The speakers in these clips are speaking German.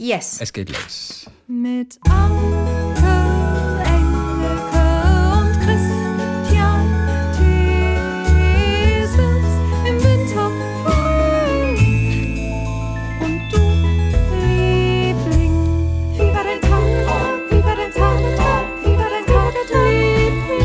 Yes. Es geht los. Mit Anke, Engelke und Christian Thiesens im Winter Und du, Liebling, wie war dein Tag? Wie war dein Tag? Wie war dein Tag, Liebling?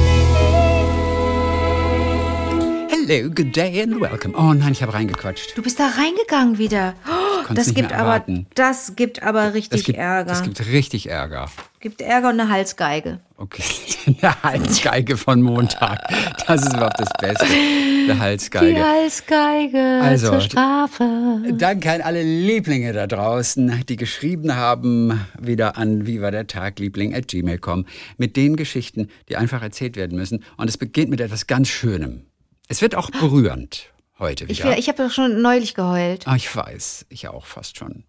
Hello, good day and welcome. Oh nein, ich habe reingequatscht. Du bist da reingegangen wieder. Oh, das gibt aber, das gibt aber richtig gibt, Ärger. das gibt richtig Ärger. gibt Ärger und eine Halsgeige. Okay, eine Halsgeige von Montag. Das ist überhaupt das Beste. Eine Die Halsgeige. Halsgeige Also, zur Strafe. Danke an alle Lieblinge da draußen, die geschrieben haben, wieder an wie war der Tag, Liebling at gmail.com, mit den Geschichten, die einfach erzählt werden müssen. Und es beginnt mit etwas ganz Schönem. Es wird auch berührend heute Ich, wieder. will- ich habe doch schon neulich geheult. Ah, ich weiß, ich auch fast schon.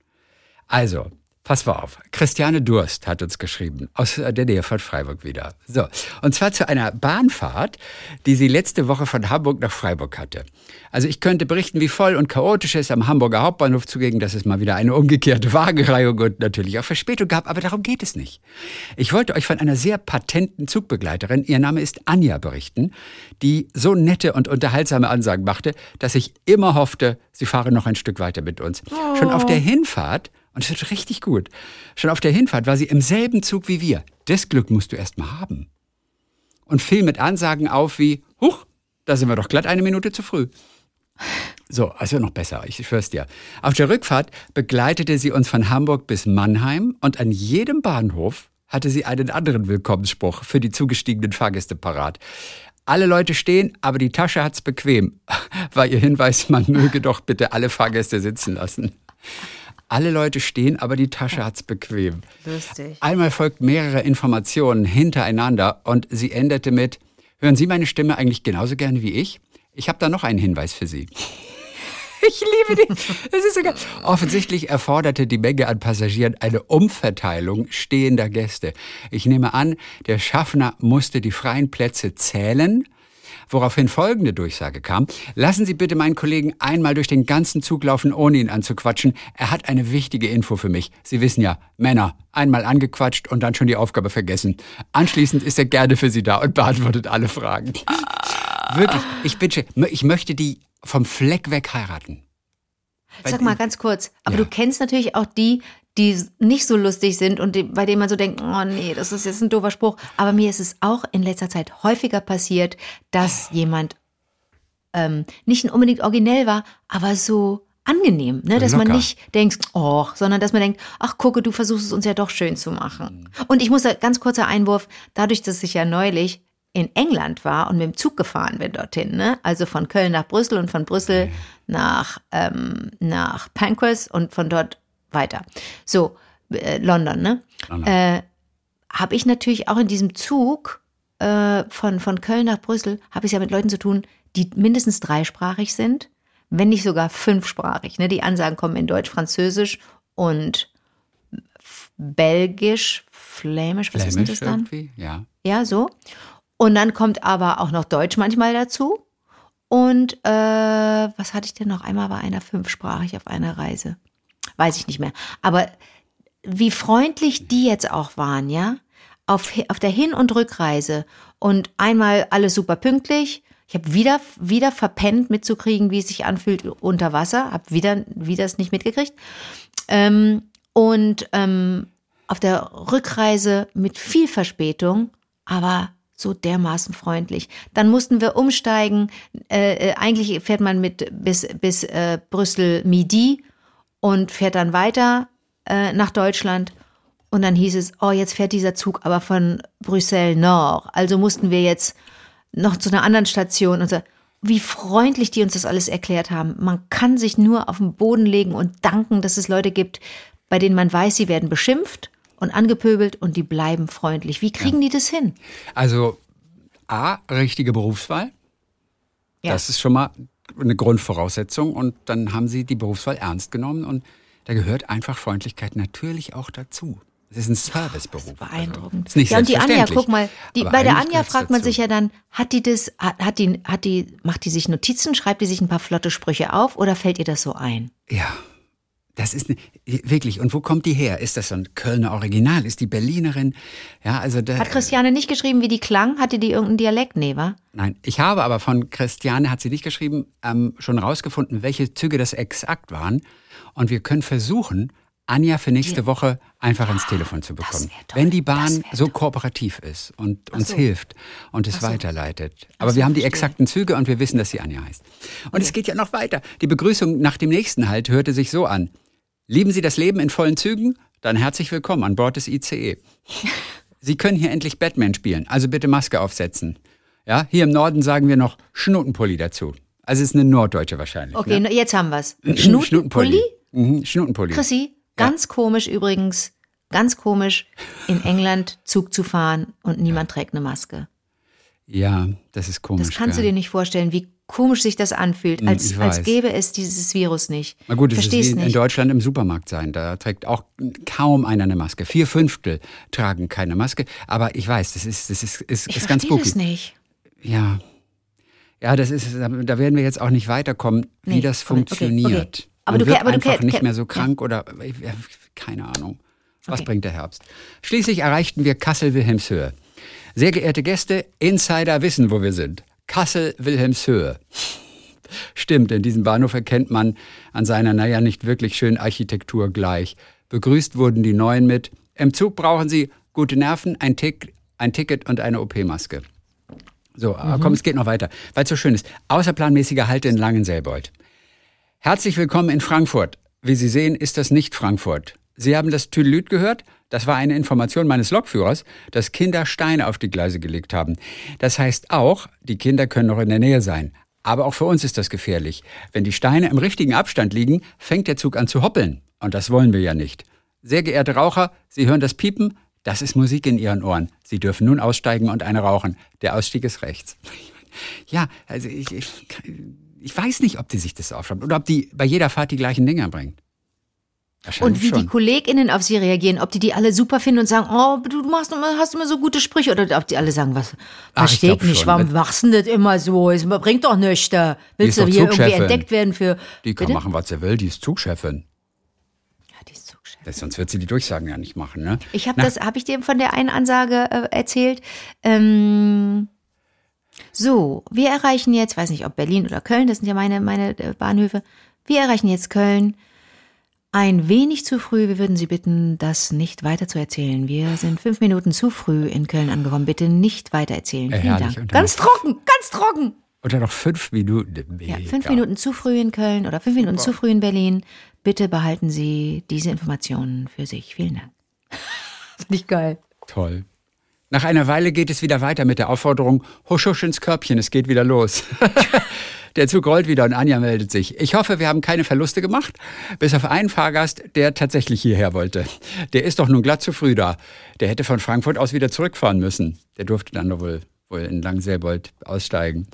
Also, pass mal auf. Christiane Durst hat uns geschrieben, aus der Nähe von Freiburg wieder. So, und zwar zu einer Bahnfahrt, die sie letzte Woche von Hamburg nach Freiburg hatte. Also ich könnte berichten, wie voll und chaotisch es am Hamburger Hauptbahnhof zuging, dass es mal wieder eine umgekehrte Wagenreihung und natürlich auch Verspätung gab, aber darum geht es nicht. Ich wollte euch von einer sehr patenten Zugbegleiterin, ihr Name ist Anja, berichten, die so nette und unterhaltsame Ansagen machte, dass ich immer hoffte, sie fahre noch ein Stück weiter mit uns. Schon auf der Hinfahrt, und es wird richtig gut, schon auf der Hinfahrt war sie im selben Zug wie wir. Das Glück musst du erst mal haben. Und fiel mit Ansagen auf wie, huch, da sind wir doch glatt eine Minute zu früh. So, also noch besser, ich schwör's dir. Auf der Rückfahrt begleitete sie uns von Hamburg bis Mannheim und an jedem Bahnhof hatte sie einen anderen Willkommensspruch für die zugestiegenen Fahrgäste parat. Alle Leute stehen, aber die Tasche hat's bequem. War ihr Hinweis, man möge doch bitte alle Fahrgäste sitzen lassen. Alle Leute stehen, aber die Tasche hat's bequem. Lustig. Einmal folgt mehrere Informationen hintereinander und sie endete mit, hören Sie meine Stimme eigentlich genauso gerne wie ich? Ich habe da noch einen Hinweis für Sie. Ich liebe die. Es ist sogar. Offensichtlich erforderte die Menge an Passagieren eine Umverteilung stehender Gäste. Ich nehme an, der Schaffner musste die freien Plätze zählen, woraufhin folgende Durchsage kam. Lassen Sie bitte meinen Kollegen einmal durch den ganzen Zug laufen, ohne ihn anzuquatschen. Er hat eine wichtige Info für mich. Sie wissen ja, Männer, einmal angequatscht und dann schon die Aufgabe vergessen. Anschließend ist er gerne für Sie da und beantwortet alle Fragen. Wirklich, ich bitte, ich möchte die vom Fleck weg heiraten. Sag mal ganz kurz, aber Ja. du kennst natürlich auch die, die nicht so lustig sind und die, bei denen man so denkt, oh nee, das ist jetzt ein doofer Spruch. Aber mir ist es auch in letzter Zeit häufiger passiert, dass jemand ähm, nicht unbedingt originell war, aber so angenehm, ne? dass man Locker. nicht denkt, oh, sondern dass man denkt, ach gucke, du versuchst es uns ja doch schön zu machen. Und ich muss da ganz kurzer Einwurf, dadurch, dass ich ja neulich in England war und mit dem Zug gefahren bin dorthin, ne? also von Köln nach Brüssel und von Brüssel nach, ähm, nach Pancras und von dort weiter. So, äh, London, ne? London. Äh, habe ich natürlich auch in diesem Zug äh, von, von Köln nach Brüssel, habe ich ja mit Leuten zu tun, die mindestens dreisprachig sind, wenn nicht sogar fünfsprachig. Ne? Die Ansagen kommen in Deutsch, Französisch und Belgisch, Flämisch, was ist denn Flämisch das dann? irgendwie, ja. Ja, so. Und dann kommt aber auch noch Deutsch manchmal dazu. Und äh, was hatte ich denn noch? Einmal war einer fünfsprachig auf einer Reise. Weiß ich nicht mehr. Aber wie freundlich die jetzt auch waren, ja? Auf, auf der Hin- und Rückreise. Und einmal alles super pünktlich. Ich habe wieder, wieder verpennt mitzukriegen, wie es sich anfühlt unter Wasser. Habe wieder, wieder es nicht mitgekriegt. Ähm, und ähm, auf der Rückreise mit viel Verspätung, aber so dermaßen freundlich. Dann mussten wir umsteigen. Äh, äh, eigentlich fährt man mit bis, bis äh, Brüssel Midi und fährt dann weiter äh, nach Deutschland. Und dann hieß es, oh, jetzt fährt dieser Zug aber von Brüssel Nord. Also mussten wir jetzt noch zu einer anderen Station und so. Wie freundlich die uns das alles erklärt haben. Man kann sich nur auf den Boden legen und danken, dass es Leute gibt, bei denen man weiß, sie werden beschimpft und angepöbelt und die bleiben freundlich. Wie kriegen die das hin? Also A, richtige Berufswahl. Ja. Das ist schon mal eine Grundvoraussetzung. Und dann haben sie die Berufswahl ernst genommen. Und da gehört einfach Freundlichkeit natürlich auch dazu. Es ist ein Serviceberuf. Beeindruckend. Also, ist ja, und die Anja, guck mal, die, bei der Anja fragt man dazu. sich ja dann, hat die das, hat, hat die, hat die, macht die sich Notizen, schreibt die sich ein paar flotte Sprüche auf oder fällt ihr das so ein? Ja, Das ist ne, wirklich. Und wo kommt die her? Ist das so ein Kölner Original? Ist die Berlinerin? Ja, also da, Hat Christiane nicht geschrieben, wie die klang? Hatte die irgendeinen Dialekt? Nee, wa? Nein, ich habe aber von Christiane, hat sie nicht geschrieben, ähm, schon rausgefunden, welche Züge das exakt waren. Und wir können versuchen, Anja für nächste Woche einfach ins Telefon zu bekommen. toll. Wenn die Bahn so kooperativ ist und uns so. hilft und es so. weiterleitet. Aber so, wir haben die exakten Züge und wir wissen, dass sie Anja heißt. Und es geht ja noch weiter. Die Begrüßung nach dem nächsten Halt hörte sich so an. Lieben Sie das Leben in vollen Zügen? Dann herzlich willkommen an Bord des ICE. Sie können hier endlich Batman spielen, also bitte Maske aufsetzen. Ja, hier im Norden sagen wir noch Schnutenpulli dazu. Also es ist eine Norddeutsche wahrscheinlich. Okay, ne? jetzt haben wir's. Schnutenpulli. Schnutenpulli? Mhm, Schnutenpulli. Chrissy, ganz komisch übrigens, ganz komisch, in England Zug zu fahren und niemand trägt eine Maske. Ja, das ist komisch. Das kannst du gell? dir nicht vorstellen, wie komisch sich das anfühlt, Hm, als, ich als gäbe es dieses Virus nicht. Na gut, es ist wie in. Deutschland im Supermarkt sein. Da trägt auch kaum einer eine Maske. Vier Fünftel tragen keine Maske. Aber ich weiß, das ist, das ist, ist, ich ist ganz spooky. nicht. Ja. Ja, das ist, da werden wir jetzt auch nicht weiterkommen, wie Nee, das okay, okay, funktioniert. okay. Aber Man du wird aber du einfach ke- nicht mehr so ja. krank oder ja, keine Ahnung. Was Okay. bringt der Herbst? Schließlich erreichten wir Kassel-Wilhelmshöhe. Sehr geehrte Gäste, Insider wissen, wo wir sind. Kassel-Wilhelmshöhe. Stimmt, in diesem Bahnhof erkennt man an seiner, naja, nicht wirklich schönen Architektur gleich. Begrüßt wurden die Neuen mit, im Zug brauchen Sie gute Nerven, ein, Tick, ein Ticket und eine OP-Maske. So, aber komm, es geht noch weiter, weil es so schön ist. Außerplanmäßiger Halt in Langenselbold. Herzlich willkommen in Frankfurt. Wie Sie sehen, ist das nicht Frankfurt. Sie haben das Tüdelüt gehört? Das war eine Information meines Lokführers, dass Kinder Steine auf die Gleise gelegt haben. Das heißt auch, die Kinder können noch in der Nähe sein. Aber auch für uns ist das gefährlich. Wenn die Steine im richtigen Abstand liegen, fängt der Zug an zu hoppeln. Und das wollen wir ja nicht. Sehr geehrte Raucher, Sie hören das Piepen? Das ist Musik in Ihren Ohren. Sie dürfen nun aussteigen und eine rauchen. Der Ausstieg ist rechts. Ja, also ich, ich, ich weiß nicht, ob die sich das aufschreibt oder ob die bei jeder Fahrt die gleichen Dinger bringt. Und wie die schon. KollegInnen auf sie reagieren, ob die die alle super finden und sagen, oh, du machst immer, hast immer so gute Sprüche, oder ob die alle sagen, was, ich glaub nicht, schon. warum machst du das immer so? Es bringt doch nichts. da. Willst du hier irgendwie Zugchefin. entdeckt werden für. Die kann Bitte? machen, was sie will, die ist Zugchefin. Ja, die ist Zugchef. Das, sonst wird sie die Durchsagen ja nicht machen, ne? Ich habe das, habe ich dir von der einen Ansage äh, erzählt. Ähm, so, wir erreichen jetzt, weiß nicht, ob Berlin oder Köln, das sind ja meine, meine äh, Bahnhöfe. Wir erreichen jetzt Köln. Ein wenig zu früh. Wir würden Sie bitten, das nicht weiter zu erzählen. Wir sind fünf Minuten zu früh in Köln angekommen. Bitte nicht weiter erzählen. Äh, Vielen herrlich. Dank. Und dann Ganz trocken, ganz trocken. Oder noch fünf Minuten. Ja, Mega. fünf Minuten zu früh in Köln oder fünf Minuten zu früh in Berlin. Bitte behalten Sie diese Informationen für sich. Vielen Dank. Finde ich geil. Toll. Nach einer Weile geht es wieder weiter mit der Aufforderung, husch husch ins Körbchen, es geht wieder los. der Zug rollt wieder und Anja meldet sich. Ich hoffe, wir haben keine Verluste gemacht, bis auf einen Fahrgast, der tatsächlich hierher wollte. Der ist doch nun glatt zu früh da. Der hätte von Frankfurt aus wieder zurückfahren müssen. Der durfte dann doch wohl, wohl in Langselbold aussteigen.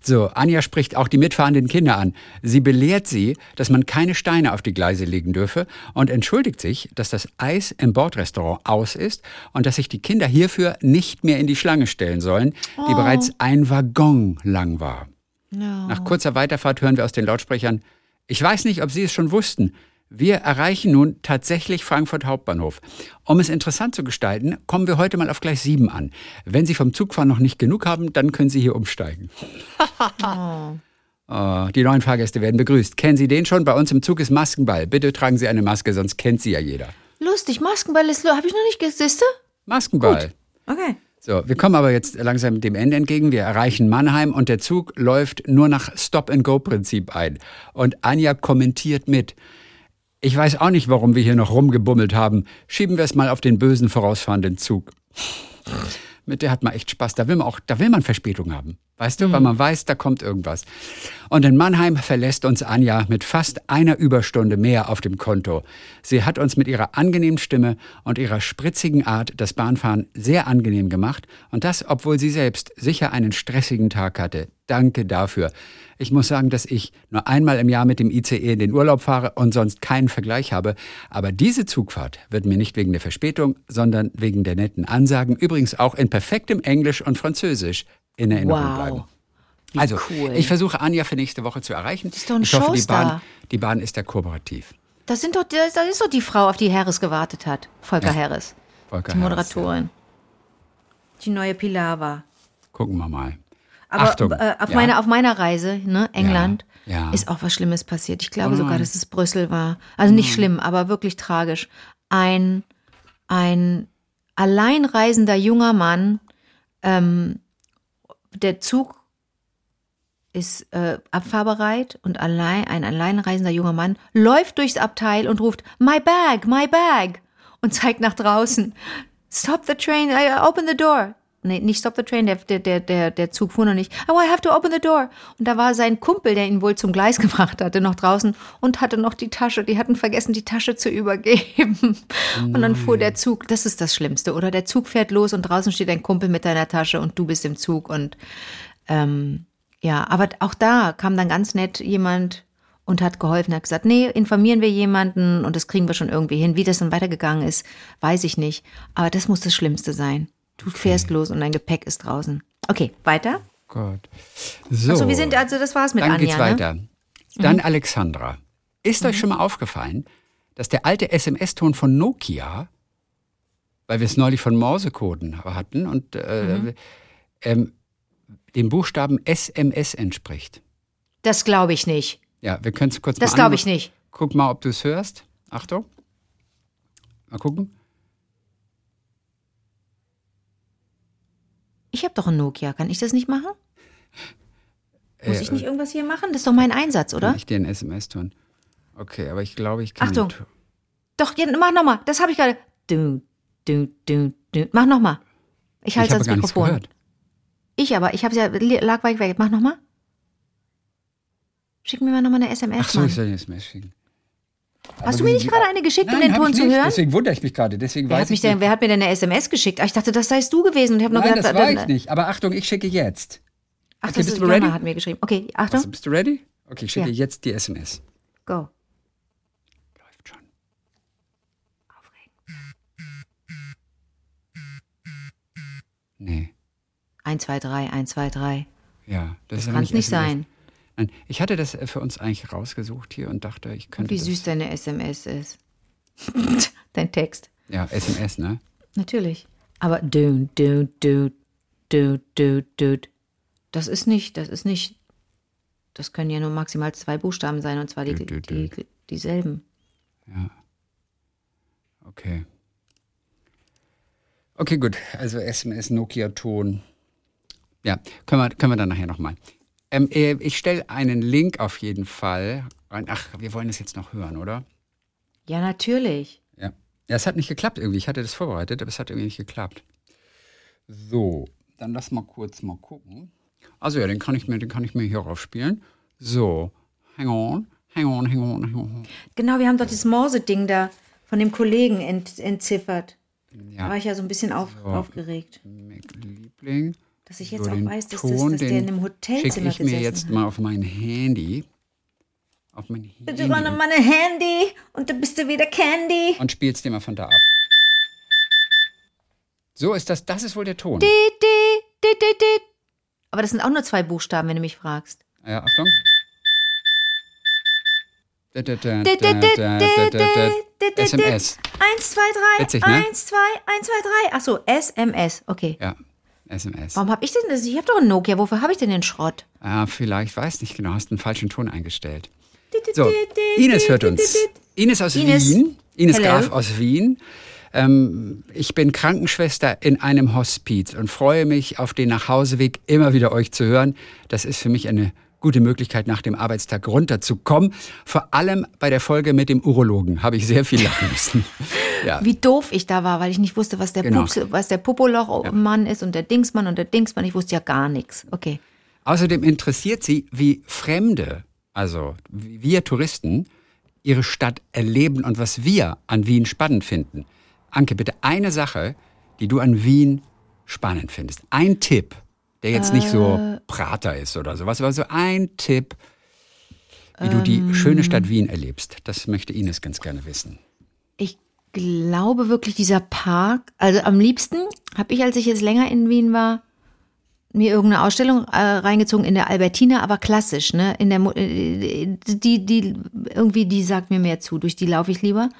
So, Anja spricht auch die mitfahrenden Kinder an. Sie belehrt sie, dass man keine Steine auf die Gleise legen dürfe und entschuldigt sich, dass das Eis im Bordrestaurant aus ist und dass sich die Kinder hierfür nicht mehr in die Schlange stellen sollen, die bereits ein Waggon lang war. Nach kurzer Weiterfahrt hören wir aus den Lautsprechern, ich weiß nicht, ob Sie es schon wussten, wir erreichen nun tatsächlich Frankfurt Hauptbahnhof. Um es interessant zu gestalten, kommen wir heute mal auf Gleis 7 an. Wenn Sie vom Zugfahren noch nicht genug haben, dann können Sie hier umsteigen. Oh, die neuen Fahrgäste werden begrüßt. Kennen Sie den schon? Bei uns im Zug ist Maskenball. Bitte tragen Sie eine Maske, sonst kennt sie ja jeder. Lustig, Maskenball ist, habe ich noch nicht gesehen. Maskenball. Okay. So, wir kommen aber jetzt langsam dem Ende entgegen. Wir erreichen Mannheim und der Zug läuft nur nach Stop-and-Go-Prinzip ein. Und Anja kommentiert mit. Ich weiß auch nicht, warum wir hier noch rumgebummelt haben. Schieben wir es mal auf den bösen vorausfahrenden Zug. Mit der hat man echt Spaß. Da will man auch, da will man Verspätung haben. Weißt du, weil man weiß, da kommt irgendwas. Und in Mannheim verlässt uns Anja mit fast einer Überstunde mehr auf dem Konto. Sie hat uns mit ihrer angenehmen Stimme und ihrer spritzigen Art das Bahnfahren sehr angenehm gemacht. Und das, obwohl sie selbst sicher einen stressigen Tag hatte. Danke dafür. Ich muss sagen, dass ich nur einmal im Jahr mit dem ICE in den Urlaub fahre und sonst keinen Vergleich habe. Aber diese Zugfahrt wird mir nicht wegen der Verspätung, sondern wegen der netten Ansagen, übrigens auch in perfektem Englisch und Französisch, in Erinnerung Wow. bleiben. Wie Also, cool. ich versuche Anja für nächste Woche zu erreichen. ist doch ein ich hoffe, die Showstar. Bahn, die Bahn ist da kooperativ. Das sind doch, das das ist doch die Frau, auf die Harris gewartet hat. Volker Ja. Harris. Volker Die Harris, Moderatorin. Die neue. Ja. Gucken wir mal. Aber Achtung. äh, auf, ja. meiner, auf meiner Reise, ne, England, Ja, ja. ist auch was Schlimmes passiert. Ich glaube Oh sogar, dass es Brüssel war. Also nicht schlimm, aber wirklich tragisch. Ein, ein alleinreisender junger Mann, ähm, der Zug ist äh, abfahrbereit und allein, ein alleinreisender junger Mann läuft durchs Abteil und ruft, my bag, my bag und zeigt nach draußen. Stop the train, I- open the door. Nee, nicht stop the train, der, der, der, der, der Zug fuhr noch nicht. Oh, I have to open the door. Und da war sein Kumpel, der ihn wohl zum Gleis gebracht hatte, noch draußen und hatte noch die Tasche. Die hatten vergessen, die Tasche zu übergeben. Und dann fuhr der Zug. Das ist das Schlimmste, oder? Der Zug fährt los und draußen steht ein Kumpel mit deiner Tasche und du bist im Zug und ähm, ja, aber auch da kam dann ganz nett jemand und hat geholfen, hat gesagt, nee, informieren wir jemanden und das kriegen wir schon irgendwie hin. Wie das dann weitergegangen ist, weiß ich nicht. Aber das muss das Schlimmste sein. Du fährst los und dein Gepäck ist draußen. Okay, weiter. Gott. So. Also wir sind, also das war's mit Dann Anja. geht's Ne? weiter. Dann Alexandra. Ist euch schon mal aufgefallen, dass der alte SMS-Ton von Nokia, weil wir es neulich von Morsecoden hatten und äh, Mhm. ähm, dem Buchstaben SMS entspricht? Das glaube ich nicht. Ja, wir können es kurz Das mal glaube anmachen. ich nicht. Guck mal, ob du es hörst. Achtung. Mal gucken. Ich habe doch ein Nokia. Kann ich das nicht machen? Muss Äh, ich nicht irgendwas hier machen? Das ist doch mein Einsatz, oder? Nicht den SMS-Ton. Okay, aber ich glaube, ich kann. Achtung. den Doch, ja, mach nochmal. Das habe ich gerade. Du, du, du, du. Mach nochmal. Ich Ich halte ans Mikrofon. gehört. Ich aber, ich habe ja lag weit weg. Mach nochmal. Schick mir mal nochmal eine SMS. Ach so, Mann. ich soll eine SMS schicken. Hast du mir nicht gerade eine geschickt, um Nein, den hab Ton zu hören? Deswegen wundere ich mich gerade. Deswegen Wer weiß hat, mich ich denn, wer hat mir denn eine SMS geschickt? Ah, Ich dachte, das seist du gewesen und ich habe nur Nein, gedacht, das war ich nicht. Aber Achtung, ich schicke jetzt. Ach, Okay, das bist ist du ready? Hat mir geschrieben. Okay, Achtung, Also, bist du ready? Okay, ich schicke Ja. jetzt die SMS. go. Läuft schon. Nee, 1, 2, 3, 1, 2, 3. ja. Das, ist Das kann es nicht SMS. sein. Nein, ich hatte das äh, für uns eigentlich rausgesucht hier und dachte, ich könnte. Wie süß deine SMS ist. Dein Text. Ja, SMS, ne? Natürlich. Aber du, du, du, du, du, du. Das ist nicht, das ist nicht. Das können ja nur maximal zwei Buchstaben sein und zwar die, Du, du, du. die, dieselben. Okay. Okay, gut. Also SMS, Nokia-Ton. Ja, können wir, können wir dann nachher nochmal. Ähm, äh, ich stelle einen Link auf jeden Fall rein. Ach, wir wollen das jetzt noch hören, oder? Ja, natürlich. Ja. Ja, es hat nicht geklappt irgendwie. Ich hatte das vorbereitet, aber es hat irgendwie nicht geklappt. So, dann lass mal kurz mal gucken. Also ja, den kann ich mir, den kann ich mir hier raufspielen. So, hang on, hang on, hang on, hang on. Genau, wir haben doch dieses Morse-Ding da von dem Kollegen ent, entziffert. Da Ja, war ich ja so ein bisschen auf, So. aufgeregt. Liebling. Dass ich jetzt So, auch den weiß, dass, das, Ton, dass der in einem Hotelzimmer ich mir jetzt hat. mal auf mein Handy. Auf mein Handy. Bitte meine, meine Handy und dann bist du wieder Candy. Und spielst dir mal von da ab. So ist das, das ist wohl der Ton. Di, di, di. Aber das sind auch nur zwei Buchstaben, wenn du mich fragst. Ja, Achtung. SMS. Eins, zwei, drei. Witzig, ne? Eins, zwei, eins, zwei, drei. Ach so, SMS. Okay. Ja, SMS. Warum habe ich denn das? Ich habe doch ein Nokia. Wofür habe ich denn den Schrott? Ah, vielleicht, weiß nicht genau, hast einen falschen Ton eingestellt. So, Ines hört uns. Ines aus Ines. Wien. Ines Hello. Graf aus Wien. Ähm, ich bin Krankenschwester in einem Hospiz und freue mich auf den Nachhauseweg immer wieder euch zu hören. Das ist für mich eine gute Möglichkeit, nach dem Arbeitstag runterzukommen. Vor allem bei der Folge mit dem Urologen habe ich sehr viel lachen müssen. Ja. Wie doof ich da war, weil ich nicht wusste, was der, Genau. Pups, was der Popoloch-Mann ist und der Dingsmann und der Dingsmann. Ich wusste ja gar nichts. Okay. Außerdem interessiert sie, wie Fremde, also wir Touristen, ihre Stadt erleben und was wir an Wien spannend finden. Anke, bitte eine Sache, die du an Wien spannend findest. Ein Tipp, der jetzt nicht so Prater ist oder sowas, aber so ein Tipp, wie du die schöne Stadt Wien erlebst. Das möchte Ines ganz gerne wissen. Glaube wirklich, dieser Park, also am liebsten habe ich, als ich jetzt länger in Wien war, mir irgendeine Ausstellung äh, reingezogen in der Albertina, aber klassisch, ne? In der äh, die die irgendwie die sagt mir mehr zu, durch die laufe ich lieber.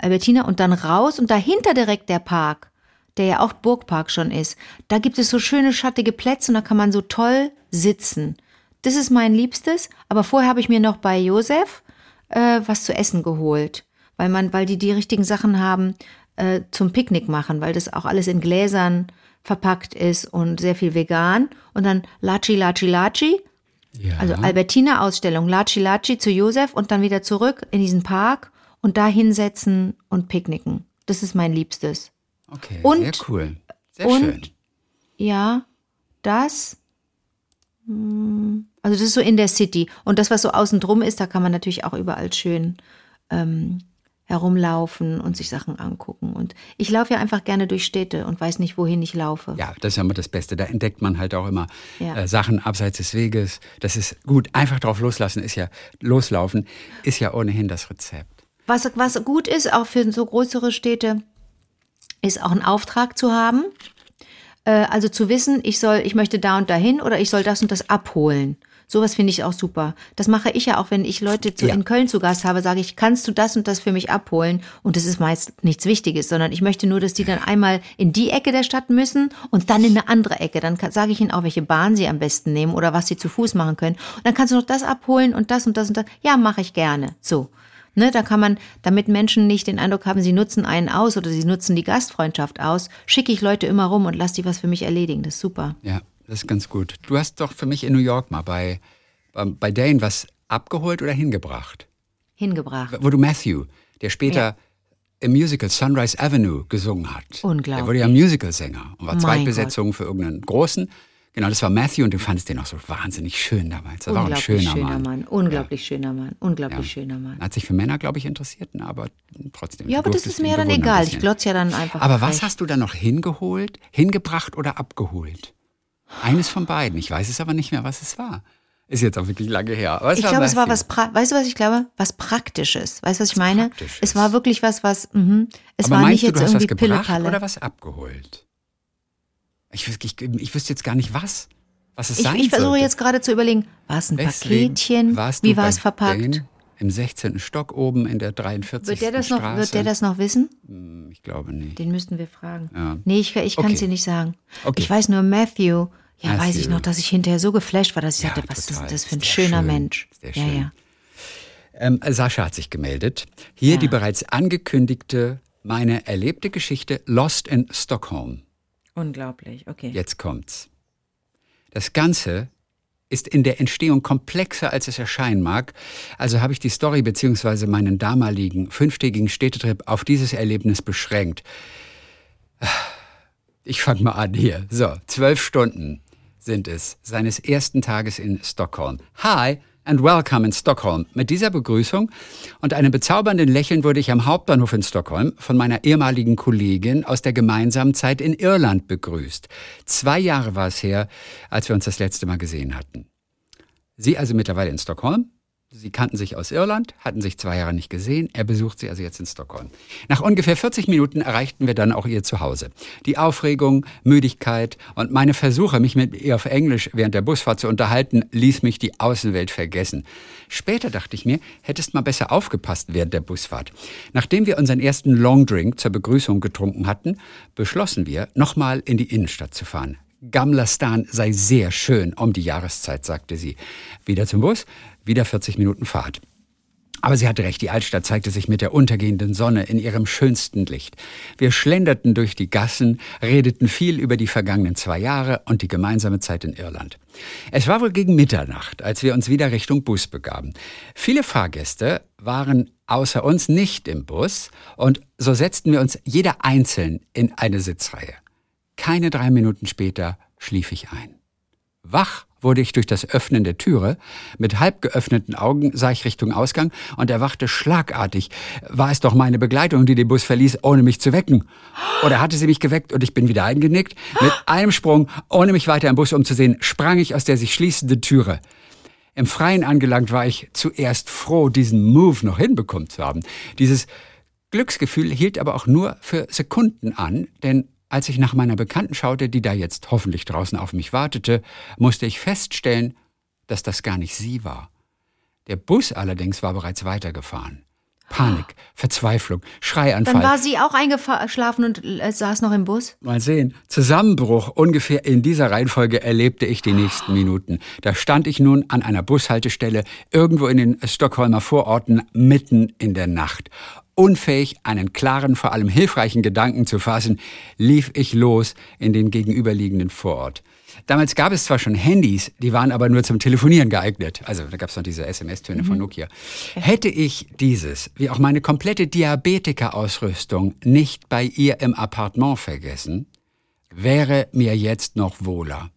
Albertina und dann raus und dahinter direkt der Park, der ja auch Burgpark schon ist. Da gibt es so schöne schattige Plätze und da kann man so toll sitzen. Das ist mein Liebstes, aber vorher habe ich mir noch bei Josef äh, was zu essen geholt, weil man, weil die die richtigen Sachen haben äh, zum Picknick machen, weil das auch alles in Gläsern verpackt ist und sehr viel vegan. Und dann Laci, Laci, Laci, Ja. also Albertina Ausstellung, Laci, Laci zu Josef und dann wieder zurück in diesen Park und da hinsetzen und picknicken. Das ist mein Liebstes. okay, und- sehr cool. Sehr und- schön. Ja, das. hm, Also das ist so in der City. Und das, was so außen drum ist, da kann man natürlich auch überall schön ähm, herumlaufen und sich Sachen angucken. Und ich laufe ja einfach gerne durch Städte und weiß nicht, wohin ich laufe. Ja, das ist ja immer das Beste. Da entdeckt man halt auch immer Ja. äh, Sachen abseits des Weges. Das ist gut. Einfach drauf loslassen ist ja, loslaufen ist ja ohnehin das Rezept. Was, was gut ist, auch für so größere Städte, ist auch einen Auftrag zu haben. Äh, also zu wissen, ich soll, ich möchte da und dahin oder ich soll das und das abholen. Sowas finde ich auch super. Das mache ich ja auch, wenn ich Leute zu, Ja. in Köln zu Gast habe, sage ich, kannst du das und das für mich abholen? Und das ist meist nichts Wichtiges, sondern ich möchte nur, dass die dann einmal in die Ecke der Stadt müssen und dann in eine andere Ecke. Dann sage ich ihnen auch, welche Bahn sie am besten nehmen oder was sie zu Fuß machen können. Und dann kannst du noch das abholen und das und das und das. Ja, mache ich gerne. So. Ne, da kann man, damit Menschen nicht den Eindruck haben, sie nutzen einen aus oder sie nutzen die Gastfreundschaft aus, schicke ich Leute immer rum und lass die was für mich erledigen. Das ist super. Ja, das ist ganz gut. Du hast doch für mich in New York mal bei, bei, bei Dane was abgeholt oder hingebracht. Hingebracht. Wo du Matthew, der später Ja. im Musical Sunrise Avenue gesungen hat. Unglaublich. Der wurde ja Musicalsänger und war Mein Zweitbesetzung für irgendeinen großen. Genau, das war Matthew und du fandest den auch so wahnsinnig schön damals. Das war ein Unglaublich schöner, schöner Mann. Mann. Unglaublich schöner Mann. Unglaublich schöner Mann. Hat sich für Männer, glaube ich, interessiert, aber trotzdem. Ja, aber das ist mir dann egal. Ich bisschen. glotz ja dann einfach. Aber was hast du da noch hingeholt, hingebracht oder abgeholt? Eines von beiden. Ich weiß es aber nicht mehr, was es war. Ist jetzt auch wirklich lange her. Ich glaube, es war was, pra weißt du, was ich glaube? Was Praktisches. Weißt du, was ich meine? Praktisches. Es war wirklich was, was, mhm. es aber war nicht du, jetzt du irgendwie Pillepalle. oder was abgeholt? Ich, ich, ich wüsste jetzt gar nicht was. Was es Ich, sein ich versuche sollte. jetzt gerade zu überlegen, war es ein Deswegen Paketchen? Wie war es verpackt? Dane Im 16. Stock oben in der 43. Wird der, das noch, wird der das noch wissen? Hm, Ich glaube nicht. Den müssten wir fragen. Ja. Nee, ich, ich kann es Okay. dir nicht sagen. Okay. Ich weiß nur, Matthew, ja, weiß Matthew. ich noch, dass ich hinterher so geflasht war, dass ich Ja, dachte, was ist total. denn das für ein Ist schöner schön. Mensch. Ist der ja, schön. ja. Ähm, Sascha hat sich gemeldet. Hier Ja. die bereits angekündigte, meine erlebte Geschichte Lost in Stockholm. Unglaublich, okay. Jetzt kommt's. Das Ganze ist in der Entstehung komplexer, als es erscheinen mag. Also habe ich die Story bzw. meinen damaligen fünftägigen Städtetrip auf dieses Erlebnis beschränkt. Ich fange mal an hier. So, zwölf Stunden sind es seines ersten Tages in Stockholm. Hi and welcome in Stockholm. Mit dieser Begrüßung und einem bezaubernden Lächeln wurde ich am Hauptbahnhof in Stockholm von meiner ehemaligen Kollegin aus der gemeinsamen Zeit in Irland begrüßt. Zwei Jahre war es her, als wir uns das letzte Mal gesehen hatten. Sie also mittlerweile in Stockholm. Sie kannten sich aus Irland, hatten sich zwei Jahre nicht gesehen. Er besucht sie also jetzt in Stockholm. Nach ungefähr 40 Minuten erreichten wir dann auch ihr Zuhause. Die Aufregung, Müdigkeit und meine Versuche, mich mit ihr auf Englisch während der Busfahrt zu unterhalten, ließ mich die Außenwelt vergessen. Später dachte ich mir, hättest mal besser aufgepasst während der Busfahrt. Nachdem wir unseren ersten Longdrink zur Begrüßung getrunken hatten, beschlossen wir, nochmal in die Innenstadt zu fahren. Gamla Stan sei sehr schön um die Jahreszeit, sagte sie. Wieder zum Bus, wieder 40 Minuten Fahrt. Aber sie hatte recht, die Altstadt zeigte sich mit der untergehenden Sonne in ihrem schönsten Licht. Wir schlenderten durch die Gassen, redeten viel über die vergangenen zwei Jahre und die gemeinsame Zeit in Irland. Es war wohl gegen Mitternacht, als wir uns wieder Richtung Bus begaben. Viele Fahrgäste waren außer uns nicht im Bus und so setzten wir uns jeder einzeln in eine Sitzreihe. Keine drei Minuten später schlief ich ein. Wach wurde ich durch das Öffnen der Türe. Mit halb geöffneten Augen sah ich Richtung Ausgang und erwachte schlagartig. War es doch meine Begleitung, die den Bus verließ, ohne mich zu wecken? Oder hatte sie mich geweckt und ich bin wieder eingenickt? Mit einem Sprung, ohne mich weiter im Bus umzusehen, sprang ich aus der sich schließenden Türe. Im Freien angelangt war ich zuerst froh, diesen Move noch hinbekommen zu haben. Dieses Glücksgefühl hielt aber auch nur für Sekunden an, denn Als ich nach meiner Bekannten schaute, die da jetzt hoffentlich draußen auf mich wartete, musste ich feststellen, dass das gar nicht sie war. Der Bus allerdings war bereits weitergefahren. Panik, Verzweiflung, Schreianfall. Dann war sie auch eingeschlafen und äh, saß noch im Bus. Mal sehen. Zusammenbruch ungefähr in dieser Reihenfolge erlebte ich die nächsten Minuten. Da stand ich nun an einer Bushaltestelle irgendwo in den Stockholmer Vororten mitten in der Nacht. Unfähig, einen klaren, vor allem hilfreichen Gedanken zu fassen, lief ich los in den gegenüberliegenden Vorort. Damals gab es zwar schon Handys, die waren aber nur zum Telefonieren geeignet. Also da gab es noch diese SMS-Töne von Nokia. Hätte ich dieses, wie auch meine komplette Diabetiker-Ausrüstung, nicht bei ihr im Appartement vergessen, wäre mir jetzt noch wohler.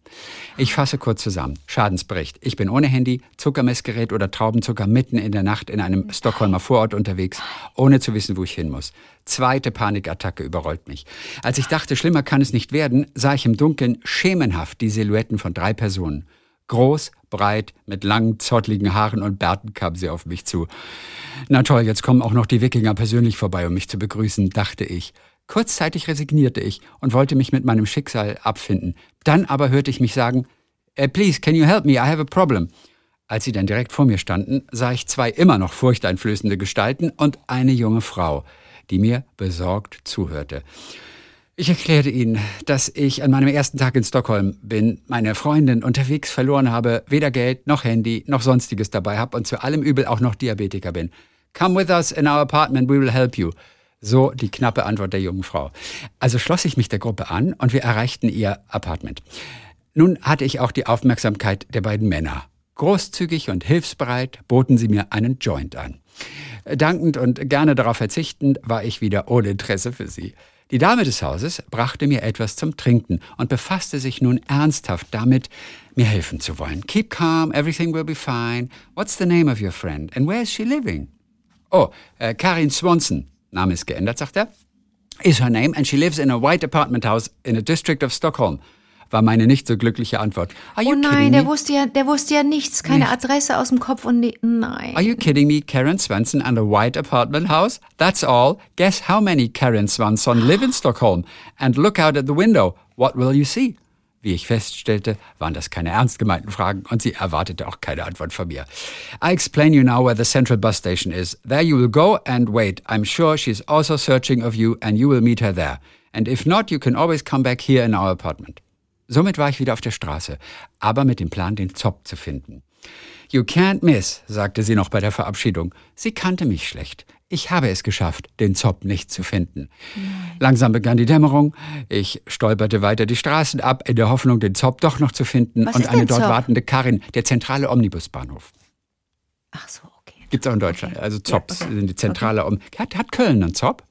Ich fasse kurz zusammen. Schadensbericht. Ich bin ohne Handy, Zuckermessgerät oder Traubenzucker mitten in der Nacht in einem Stockholmer Vorort unterwegs, ohne zu wissen, wo ich hin muss. Zweite Panikattacke überrollt mich. Als ich dachte, schlimmer kann es nicht werden, sah ich im Dunkeln schemenhaft die Silhouetten von drei Personen. Groß, breit, mit langen, zottligen Haaren und Bärten kamen sie auf mich zu. Na toll, jetzt kommen auch noch die Wikinger persönlich vorbei, um mich zu begrüßen, dachte ich. Kurzzeitig resignierte ich und wollte mich mit meinem Schicksal abfinden. Dann aber hörte ich mich sagen, "Eh, Please, can you help me? I have a problem. Als sie dann direkt vor mir standen, sah ich zwei immer noch furchteinflößende Gestalten und eine junge Frau, die mir besorgt zuhörte. Ich erklärte ihnen, dass ich an meinem ersten Tag in Stockholm bin, meine Freundin unterwegs verloren habe, weder Geld noch Handy noch sonstiges dabei habe und zu allem Übel auch noch Diabetiker bin. Come with us in our apartment, we will help you. So die knappe Antwort der jungen Frau. Also schloss ich mich der Gruppe an und wir erreichten ihr Apartment. Nun hatte ich auch die Aufmerksamkeit der beiden Männer. Großzügig und hilfsbereit boten sie mir einen Joint an. Dankend und gerne darauf verzichtend war ich wieder ohne Interesse für sie. Die Dame des Hauses brachte mir etwas zum Trinken und befasste sich nun ernsthaft damit, mir helfen zu wollen. Keep calm, everything will be fine. What's the name of your friend and where is she living? Oh, äh, Karin Swanson. Name ist geändert, sagt er. Is her name and she lives in a white apartment house in a district of Stockholm. War meine nicht so glückliche Antwort. Are you Oh nein, der wusste ja, der wusste ja nichts, keine Nichts. Adresse aus dem Kopf und ne, nein. Are you kidding me? Karen Swanson and a white apartment house? That's all. Guess how many Karen Swanson live in Stockholm? And look out at the window. What will you see? Wie ich feststellte, waren das keine ernst gemeinten Fragen und sie erwartete auch keine Antwort von mir. I explain you now where the central bus station is. There you will go and wait. I'm sure she's also searching of you and you will meet her there. And if not, you can always come back here in our apartment. Somit war ich wieder auf der Straße, aber mit dem Plan, den Zopp zu finden. You can't miss, sagte sie noch bei der Verabschiedung. Sie kannte mich schlecht. Ich habe es geschafft, den Zopp nicht zu finden. Langsam begann die Dämmerung. Ich stolperte weiter die Straßen ab, in der Hoffnung, den Zopp doch noch zu finden Was und eine dort Zopp? wartende Karin, der zentrale Omnibusbahnhof. Ach so, okay. Gibt's auch in Deutschland. Also Zops okay. sind die zentrale Om. Hat, hat Köln einen Zopp?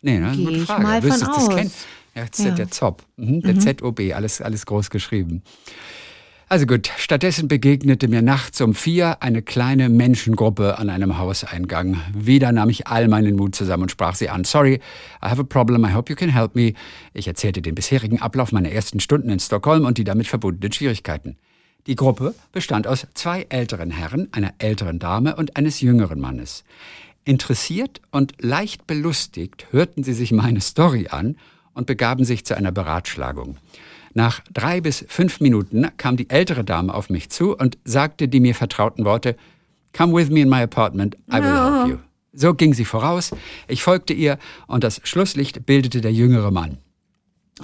Nee, ne? Geh eine ich Frage. mal Wüsstest von das aus. kennen? Ja, ist Ja. der Zopp. Mhm, der ZOB, alles, alles groß geschrieben. Also gut, stattdessen begegnete mir nachts um vier eine kleine Menschengruppe an einem Hauseingang. Wieder nahm ich all meinen Mut zusammen und sprach sie an. Sorry, I have a problem, I hope you can help me. Ich erzählte den bisherigen Ablauf meiner ersten Stunden in Stockholm und die damit verbundenen Schwierigkeiten. Die Gruppe bestand aus zwei älteren Herren, einer älteren Dame und eines jüngeren Mannes. Interessiert und leicht belustigt hörten sie sich meine Story an und begaben sich zu einer Beratschlagung. Nach drei bis fünf Minuten kam die ältere Dame auf mich zu und sagte die mir vertrauten Worte, Come with me in my apartment, I will help you. So ging sie voraus, ich folgte ihr und das Schlusslicht bildete der jüngere Mann.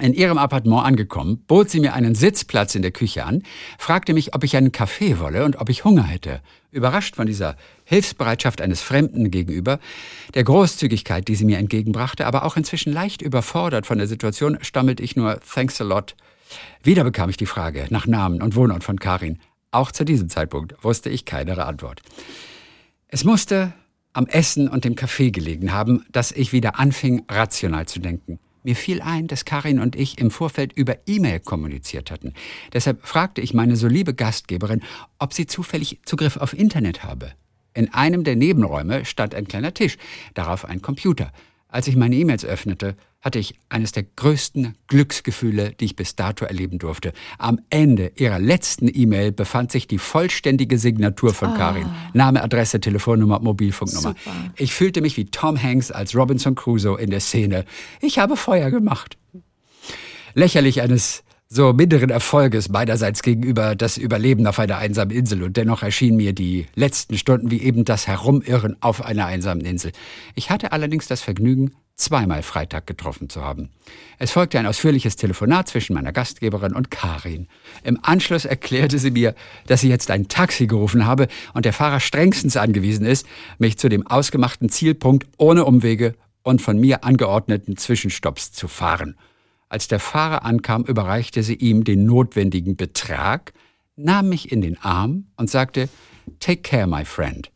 In ihrem Appartement angekommen, bot sie mir einen Sitzplatz in der Küche an, fragte mich, ob ich einen Kaffee wolle und ob ich Hunger hätte. Überrascht von dieser Hilfsbereitschaft eines Fremden gegenüber, der Großzügigkeit, die sie mir entgegenbrachte, aber auch inzwischen leicht überfordert von der Situation, stammelte ich nur Thanks a lot. Wieder bekam ich die Frage nach Namen und Wohnort von Karin. Auch zu diesem Zeitpunkt wusste ich keine Antwort. Es musste am Essen und dem Kaffee gelegen haben, dass ich wieder anfing, rational zu denken. Mir fiel ein, dass Karin und ich im Vorfeld über E-Mail kommuniziert hatten. Deshalb fragte ich meine so liebe Gastgeberin, ob sie zufällig Zugriff auf Internet habe. In einem der Nebenräume stand ein kleiner Tisch, darauf ein Computer. Als ich meine E-Mails öffnete, hatte ich eines der größten Glücksgefühle, die ich bis dato erleben durfte. Am Ende ihrer letzten E-Mail befand sich die vollständige Signatur von Karin. Name, Adresse, Telefonnummer, Mobilfunknummer. Super. Ich fühlte mich wie Tom Hanks als Robinson Crusoe in der Szene. Ich habe Feuer gemacht. Lächerlich eines so minderen Erfolges beiderseits gegenüber das Überleben auf einer einsamen Insel und dennoch erschienen mir die letzten Stunden wie eben das Herumirren auf einer einsamen Insel. Ich hatte allerdings das Vergnügen, zweimal Freitag getroffen zu haben. Es folgte ein ausführliches Telefonat zwischen meiner Gastgeberin und Karin. Im Anschluss erklärte sie mir, dass sie jetzt ein Taxi gerufen habe und der Fahrer strengstens angewiesen ist, mich zu dem ausgemachten Zielpunkt ohne Umwege und von mir angeordneten Zwischenstopps zu fahren. Als der Fahrer ankam, überreichte sie ihm den notwendigen Betrag, nahm mich in den Arm und sagte, Take care, my friend.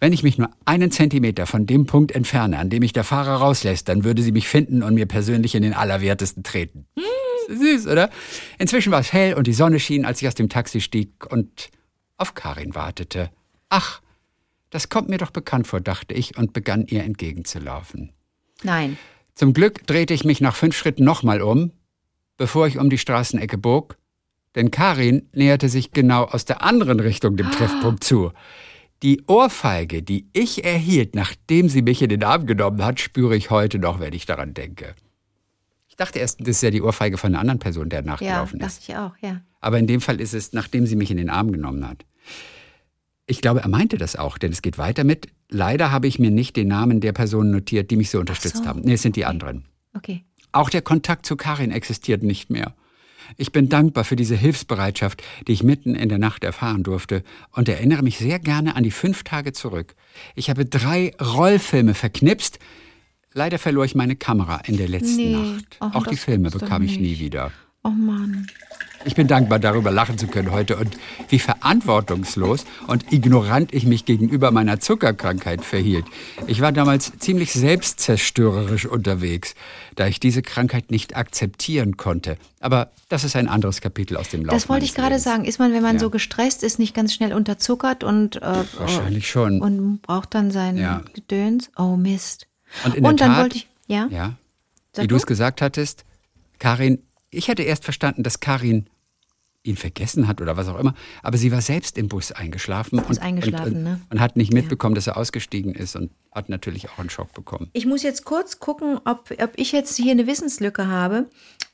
Wenn ich mich nur einen Zentimeter von dem Punkt entferne, an dem mich der Fahrer rauslässt, dann würde sie mich finden und mir persönlich in den Allerwertesten treten. Süß, oder? Inzwischen war es hell und die Sonne schien, als ich aus dem Taxi stieg und auf Karin wartete. Ach, das kommt mir doch bekannt vor, dachte ich und begann ihr entgegenzulaufen. Nein. Zum Glück drehte ich mich nach fünf Schritten nochmal um, bevor ich um die Straßenecke bog, denn Karin näherte sich genau aus der anderen Richtung dem Treffpunkt zu. Die Ohrfeige, die ich erhielt, nachdem sie mich in den Arm genommen hat, spüre ich heute noch, wenn ich daran denke. Ich dachte erst, das ist ja die Ohrfeige von einer anderen Person, der Ja, nachgelaufen dachte ist. ich auch, ja. Aber in dem Fall ist es, nachdem sie mich in den Arm genommen hat. Ich glaube, er meinte das auch, denn es geht weiter mit. Leider habe ich mir nicht den Namen der Personen notiert, die mich so unterstützt so. haben. Nee, es sind die anderen. Okay. Auch der Kontakt zu Karin existiert nicht mehr. Ich bin dankbar für diese Hilfsbereitschaft, die ich mitten in der Nacht erfahren durfte und erinnere mich sehr gerne an die fünf Tage zurück. Ich habe drei Rollfilme verknipst. Leider verlor ich meine Kamera in der letzten Nee. Nacht. Ach, Auch die Filme bekam ich nie wieder. Oh Mann. Ich bin dankbar, darüber lachen zu können heute und wie verantwortungslos und ignorant ich mich gegenüber meiner Zuckerkrankheit verhielt. Ich war damals ziemlich selbstzerstörerisch unterwegs, da ich diese Krankheit nicht akzeptieren konnte. Aber das ist ein anderes Kapitel aus dem Lauf Das wollte ich gerade Lebens. sagen. Ist man, wenn man Ja. so gestresst ist, nicht ganz schnell unterzuckert und, äh, Wahrscheinlich schon. und braucht dann sein Ja. Gedöns? Oh Mist. Und in der dann Tat- wollte ich, ja? Ja, wie du? es gesagt hattest, Karin, ich hätte erst verstanden, dass Karin ihn vergessen hat oder was auch immer, aber sie war selbst im Bus eingeschlafen, und, eingeschlafen, und, ne? und hat nicht mitbekommen, dass er ausgestiegen ist und hat natürlich auch einen Schock bekommen. Ich muss jetzt kurz gucken, ob, ob ich jetzt hier eine Wissenslücke habe.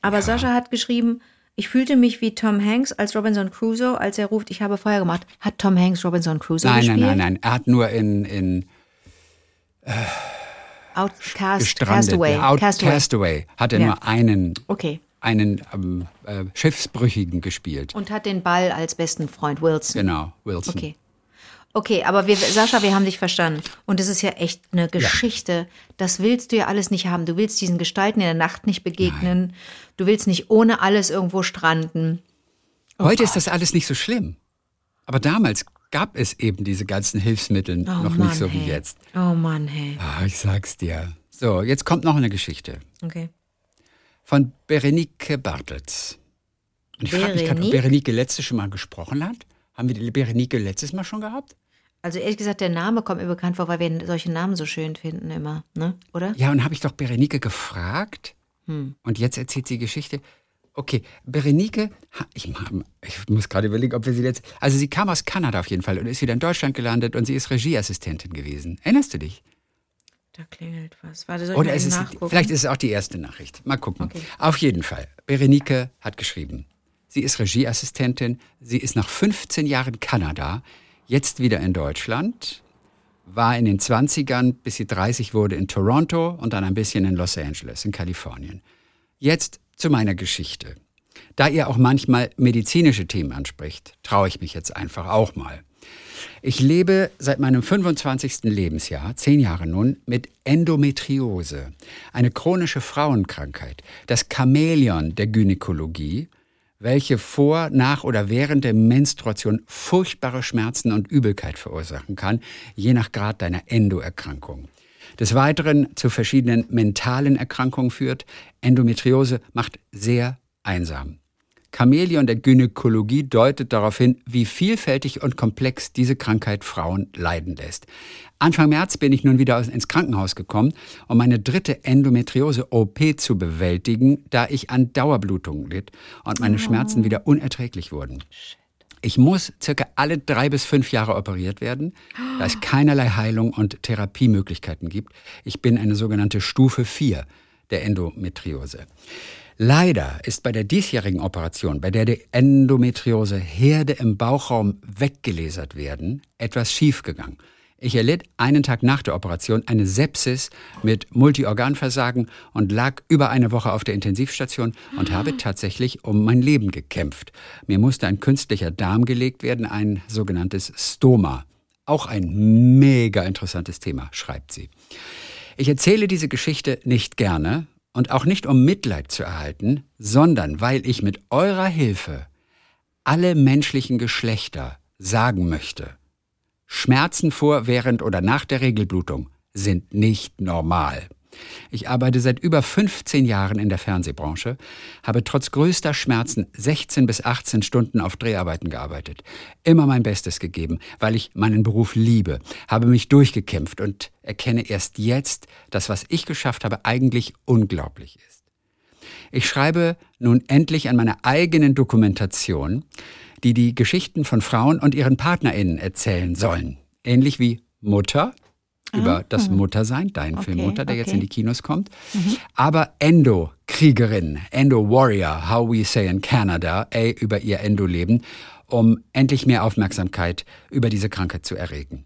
Aber Sascha hat geschrieben, ich fühlte mich wie Tom Hanks als Robinson Crusoe, als er ruft, ich habe Feuer gemacht. Hat Tom Hanks Robinson Crusoe Nein, gespielt? nein, nein, nein. Er hat nur in, in Outcast, gestrandet. Castaway. Out Castaway. Castaway hat er Ja. nur einen, Okay. Einen ähm, äh, Schiffsbrüchigen gespielt. Und hat den Ball als besten Freund Wilson. Genau, Wilson. Okay. Okay, aber wir, Sascha, wir haben dich verstanden. Und es ist ja echt eine Geschichte. Das willst du ja alles nicht haben. Du willst diesen Gestalten in der Nacht nicht begegnen. Du willst nicht ohne alles irgendwo stranden. Heute ist das alles nicht so schlimm. Aber damals gab es eben diese ganzen Hilfsmittel Oh noch Mann, nicht so wie hey. jetzt. Oh Mann, hey. Ah, ich sag's dir. So, jetzt kommt noch eine Geschichte Okay. Von Berenike Bartels. Und ich frage mich gerade, ob Berenike? Letztes schon mal gesprochen hat. Haben wir die Berenike letztes Mal schon gehabt? Also ehrlich gesagt, der Name kommt mir bekannt vor, weil wir solche Namen so schön finden immer, ne? Oder? Ja, und habe ich doch Berenike gefragt. Hm. Und jetzt erzählt sie Geschichte. Okay, Berenike, ich, ich muss gerade überlegen, ob wir sie jetzt. Also, sie kam aus Kanada auf jeden Fall und ist wieder in Deutschland gelandet und sie ist Regieassistentin gewesen. Erinnerst du dich? Da klingelt was. Warte, soll ich Oder ist es, vielleicht ist es auch die erste Nachricht. Mal gucken. Okay. Auf jeden Fall. Berenike hat geschrieben. Sie ist Regieassistentin. Sie ist nach 15 Jahren Kanada, jetzt wieder in Deutschland, war in den 20ern, bis sie 30 wurde, in Toronto und dann ein bisschen in Los Angeles, in Kalifornien. Jetzt zu meiner Geschichte. Da ihr auch manchmal medizinische Themen anspricht, traue ich mich jetzt einfach auch mal. Ich lebe seit meinem 25. Lebensjahr, zehn Jahre nun, mit Endometriose, eine chronische Frauenkrankheit, das Chamäleon der Gynäkologie, welche vor, nach oder während der Menstruation furchtbare Schmerzen und Übelkeit verursachen kann, je nach Grad deiner Endoerkrankung. Des Weiteren zu verschiedenen mentalen Erkrankungen führt. Endometriose macht sehr einsam. Chamäleon der Gynäkologie deutet darauf hin, wie vielfältig und komplex diese Krankheit Frauen leiden lässt. Anfang März bin ich nun wieder ins Krankenhaus gekommen, um meine dritte Endometriose-OP zu bewältigen, da ich an Dauerblutungen litt und meine Schmerzen wieder unerträglich wurden. Ich muss circa alle drei bis fünf Jahre operiert werden, da es keinerlei Heilung und Therapiemöglichkeiten gibt. Ich bin eine sogenannte Stufe 4 der Endometriose. Leider ist bei der diesjährigen Operation, bei der die Endometriose Herde im Bauchraum weggelasert werden, etwas schiefgegangen. Ich erlitt einen Tag nach der Operation eine Sepsis mit Multiorganversagen und lag über eine Woche auf der Intensivstation und habe tatsächlich um mein Leben gekämpft. Mir musste ein künstlicher Darm gelegt werden, ein sogenanntes Stoma. Auch ein mega interessantes Thema, schreibt sie. Ich erzähle diese Geschichte nicht gerne und auch nicht um Mitleid zu erhalten, sondern weil ich mit eurer Hilfe alle menschlichen Geschlechter sagen möchte, Schmerzen vor, während oder nach der Regelblutung sind nicht normal. Ich arbeite seit über 15 Jahren in der Fernsehbranche, habe trotz größter Schmerzen 16 bis 18 Stunden auf Dreharbeiten gearbeitet, immer mein Bestes gegeben, weil ich meinen Beruf liebe, habe mich durchgekämpft und erkenne erst jetzt, dass was ich geschafft habe eigentlich unglaublich ist. Ich schreibe nun endlich an meiner eigenen Dokumentation, die die Geschichten von Frauen und ihren PartnerInnen erzählen sollen. Ähnlich wie Mutter über das Muttersein, dein Okay, Film Mutter, der jetzt okay. in die Kinos kommt. Aber Endo-Kriegerin, Endo-Warrior, how we say in Canada, ey, über ihr Endo-Leben, um endlich mehr Aufmerksamkeit über diese Krankheit zu erregen.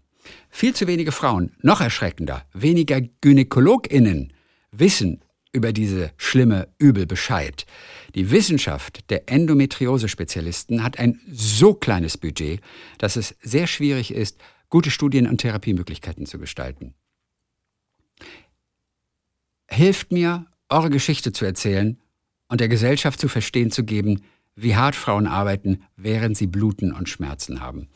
Viel zu wenige Frauen, noch erschreckender, weniger GynäkologInnen wissen über diese schlimme Übel Bescheid. Die Wissenschaft der Endometriose-Spezialisten hat ein so kleines Budget, dass es sehr schwierig ist, gute Studien- und Therapiemöglichkeiten zu gestalten. Hilft mir, eure Geschichte zu erzählen und der Gesellschaft zu verstehen zu geben, wie hart Frauen arbeiten, während sie Bluten und Schmerzen haben.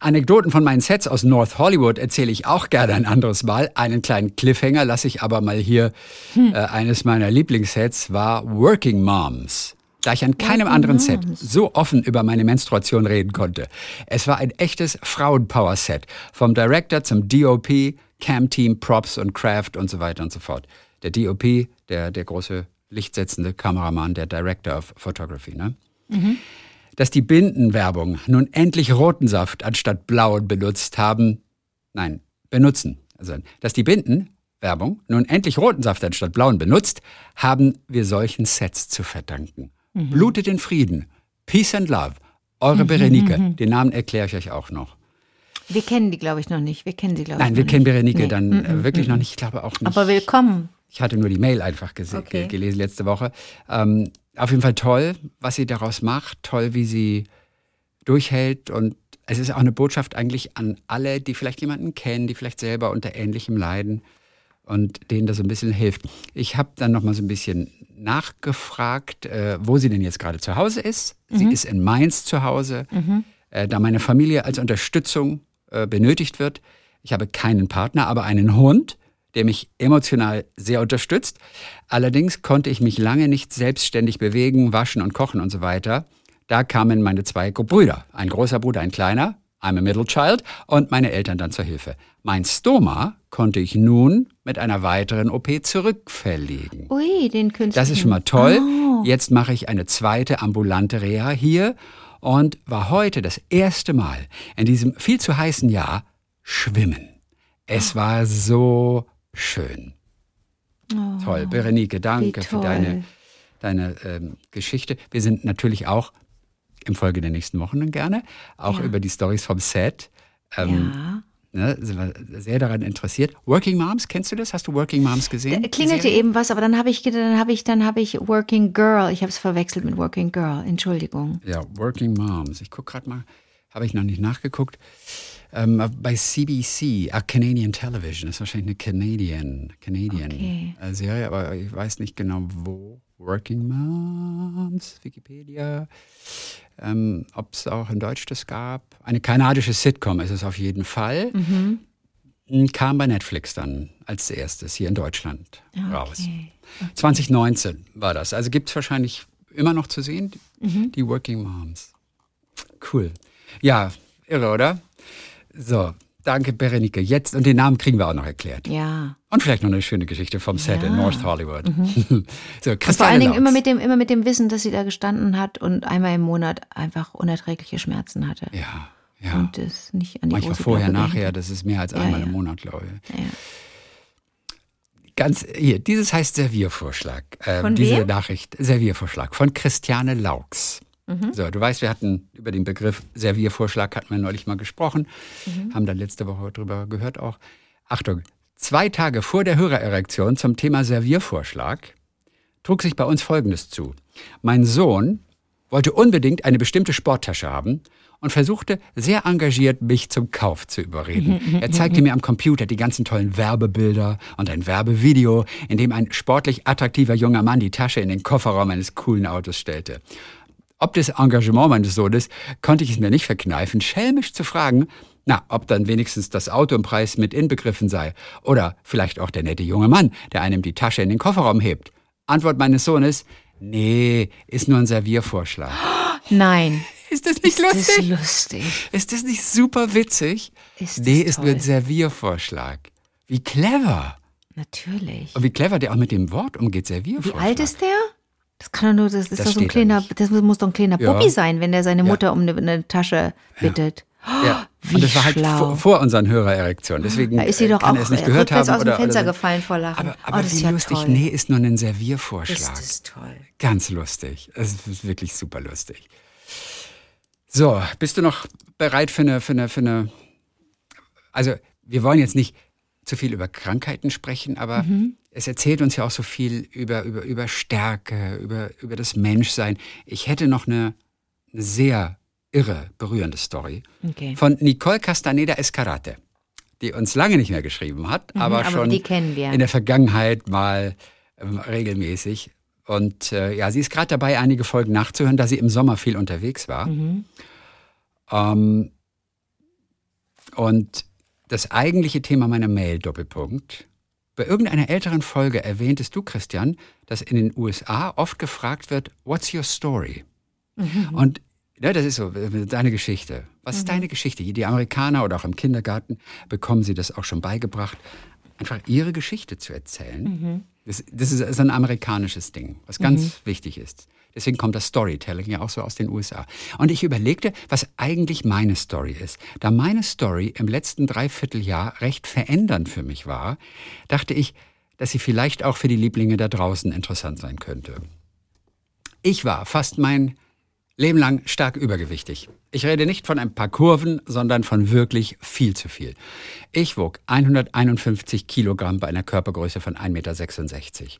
Anekdoten von meinen Sets aus North Hollywood erzähle ich auch gerne ein anderes Mal. Einen kleinen Cliffhanger lasse ich aber mal hier. Äh, eines meiner Lieblingssets war Working Moms. Da ich an keinem anderen Set so offen über meine Menstruation reden konnte. Es war ein echtes Frauenpower-Set. Vom Director zum DOP, Cam-Team, Props und Craft und so weiter und so fort. Der DOP, der, der große lichtsetzende Kameramann, der Director of Photography. Ne? dass die Bindenwerbung nun endlich roten Saft anstatt blauen benutzt haben, nein, benutzen. Also, dass die Bindenwerbung nun endlich roten Saft anstatt blauen benutzt, haben wir solchen Sets zu verdanken. Blutet in Frieden. Peace and Love. Eure Berenike. Den Namen erkläre ich euch auch noch. Wir kennen die, glaube ich, noch nicht. Wir kennen sie, glaube ich. Nein, wir noch kennen nicht. Berenike Nee. dann äh, wirklich noch nicht. Ich glaube auch nicht. Aber willkommen. Ich hatte nur die Mail einfach Okay. ge- gelesen letzte Woche. Ähm, auf jeden Fall toll, was sie daraus macht, toll, wie sie durchhält und es ist auch eine Botschaft eigentlich an alle, die vielleicht jemanden kennen, die vielleicht selber unter ähnlichem leiden und denen das so ein bisschen hilft. Ich habe dann noch mal so ein bisschen nachgefragt, äh, wo sie denn jetzt gerade zu Hause ist. Sie ist in Mainz zu Hause, äh, da meine Familie als Unterstützung äh, benötigt wird. Ich habe keinen Partner, aber einen Hund, der mich emotional sehr unterstützt. Allerdings konnte ich mich lange nicht selbstständig bewegen, waschen und kochen und so weiter. Da kamen meine zwei Brüder, ein großer Bruder, ein kleiner, I'm a middle child, und meine Eltern dann zur Hilfe. Mein Stoma konnte ich nun mit einer weiteren OP zurückverlegen. Ui, den Künstler. Das ist schon mal toll. Jetzt mache ich eine zweite ambulante Reha hier und war heute das erste Mal in diesem viel zu heißen Jahr schwimmen. Es war so schön. toll. Berenike, danke für toll. deine, deine ähm, Geschichte. Wir sind natürlich auch im Folge der nächsten Wochen dann gerne auch Ja. über die Stories vom Set. Ähm, Ja. ne, sind wir sehr daran interessiert. Working Moms, kennst du das? Hast du Working Moms gesehen? Da klingelte eben was, aber dann habe ich, dann habe ich, dann habe ich Working Girl. Ich habe es verwechselt mit Working Girl. Entschuldigung. Ja, Working Moms. Ich gucke gerade mal, habe ich noch nicht nachgeguckt. Ähm, bei CBC, ah, Canadian Television, das ist wahrscheinlich eine Canadian, Canadian Okay. äh, Serie, aber ich weiß nicht genau wo. Working Moms, Wikipedia. Ähm, Ob es auch in Deutsch das gab. Eine kanadische Sitcom ist es auf jeden Fall. Mhm. Kam bei Netflix dann als erstes hier in Deutschland Ah, raus. Okay. 2019 war das. Also gibt es wahrscheinlich immer noch zu sehen, Mhm. die Working Moms. Cool. Ja, irre, oder? So, danke Berenike. Jetzt, und den Namen kriegen wir auch noch erklärt. Ja. Und vielleicht noch eine schöne Geschichte vom Set in Ja. Mhm. North Hollywood. so, Und vor allen Dingen immer mit, dem, immer mit dem Wissen, dass sie da gestanden hat und einmal im Monat einfach unerträgliche Schmerzen hatte. Ja, ja. Und das nicht an die Manchmal vorher, nachher, das ist mehr als Ja, einmal im Monat, glaube ich. Ja. Ganz hier, dieses heißt Serviervorschlag. Ähm, Von diese? Nachricht, Serviervorschlag von Christiane Laux. Mhm. So, du weißt, wir hatten über den Begriff Serviervorschlag hatten wir neulich mal gesprochen, Mhm. haben dann letzte Woche drüber gehört auch. Achtung, zwei Tage vor der Hörererektion zum Thema Serviervorschlag trug sich bei uns Folgendes zu. Mein Sohn wollte unbedingt eine bestimmte Sporttasche haben und versuchte sehr engagiert, mich zum Kauf zu überreden. Er zeigte mir am Computer die ganzen tollen Werbebilder und ein Werbevideo, in dem ein sportlich attraktiver junger Mann die Tasche in den Kofferraum eines coolen Autos stellte. Ob des Engagement meines Sohnes konnte ich es mir nicht verkneifen, schelmisch zu fragen, na, ob dann wenigstens das Auto im Preis mit inbegriffen sei. Oder vielleicht auch der nette junge Mann, der einem die Tasche in den Kofferraum hebt. Antwort meines Sohnes, nee, ist nur ein Serviervorschlag. Nein. Ist das nicht Das lustig? ist lustig. Ist das nicht super witzig? Ist nee, das ist nur ein toll. Serviervorschlag. Wie clever. Natürlich. Und wie clever der auch mit dem Wort umgeht, Wie Serviervorschlag. alt ist der? Das kann doch nur, das ist Das doch so ein da kleiner, nicht. das muss doch ein kleiner Ja. Puppi sein, wenn der seine Ja. Mutter um eine, eine Tasche bittet. Ja. Wie Und das war halt schlau. vor, vor unseren Hörererektionen. Deswegen Da ist sie äh, doch kann auch er es nicht äh, gehört haben. aus dem Fenster gefallen vor Lachen. Aber, aber oh, das wie ist ja lustig. toll. Nee, ist nur ein Serviervorschlag. Das ist toll. Ganz lustig. Es ist wirklich super lustig. So, bist du noch bereit für eine, für eine, für eine. Also, wir wollen jetzt nicht zu viel über Krankheiten sprechen, aber es erzählt uns ja auch so viel über, über, über Stärke, über, über das Menschsein. Ich hätte noch eine, eine sehr irre, berührende Story Okay. von Nicole Castaneda Escarate, die uns lange nicht mehr geschrieben hat, aber, Mhm, aber schon kennen wir. in der Vergangenheit mal ähm, regelmäßig. Und äh, ja, sie ist gerade dabei, einige Folgen nachzuhören, da sie im Sommer viel unterwegs war. Mhm. Ähm, und das eigentliche Thema meiner Mail, Doppelpunkt. Bei irgendeiner älteren Folge erwähntest du, Christian, dass in den USA oft gefragt wird, what's your story? Und ja, das ist so, äh, deine Geschichte. Was ist deine Geschichte? Die Amerikaner oder auch im Kindergarten bekommen sie das auch schon beigebracht, einfach ihre Geschichte zu erzählen. Das, das ist, ist ein amerikanisches Ding, was ganz wichtig ist. Deswegen kommt das Storytelling ja auch so aus den USA. Und ich überlegte, was eigentlich meine Story ist. Da meine Story im letzten Dreivierteljahr recht verändernd für mich war, dachte ich, dass sie vielleicht auch für die Lieblinge da draußen interessant sein könnte. Ich war fast mein Leben lang stark übergewichtig. Ich rede nicht von ein paar Kurven, sondern von wirklich viel zu viel. Ich wog 151 Kilogramm bei einer Körpergröße von 1,66 Meter.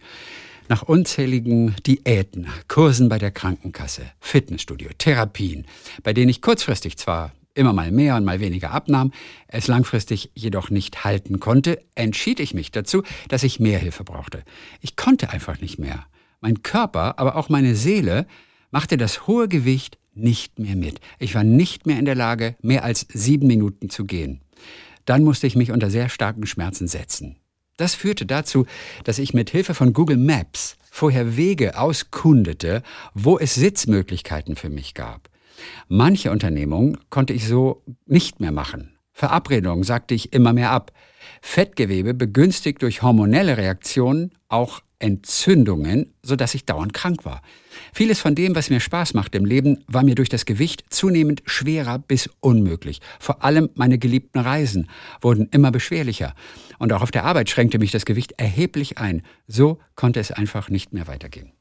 Nach unzähligen Diäten, Kursen bei der Krankenkasse, Fitnessstudio, Therapien, bei denen ich kurzfristig zwar immer mal mehr und mal weniger abnahm, es langfristig jedoch nicht halten konnte, entschied ich mich dazu, dass ich mehr Hilfe brauchte. Ich konnte einfach nicht mehr. Mein Körper, aber auch meine Seele machte das hohe Gewicht nicht mehr mit. Ich war nicht mehr in der Lage, mehr als sieben Minuten zu gehen. Dann musste ich mich unter sehr starken Schmerzen setzen. Das führte dazu, dass ich mit Hilfe von Google Maps vorher Wege auskundete, wo es Sitzmöglichkeiten für mich gab. Manche Unternehmungen konnte ich so nicht mehr machen. Verabredungen sagte ich immer mehr ab. Fettgewebe begünstigt durch hormonelle Reaktionen auch Entzündungen, sodass ich dauernd krank war. Vieles von dem, was mir Spaß macht im Leben, war mir durch das Gewicht zunehmend schwerer bis unmöglich. Vor allem meine geliebten Reisen wurden immer beschwerlicher. Und auch auf der Arbeit schränkte mich das Gewicht erheblich ein. So konnte es einfach nicht mehr weitergehen.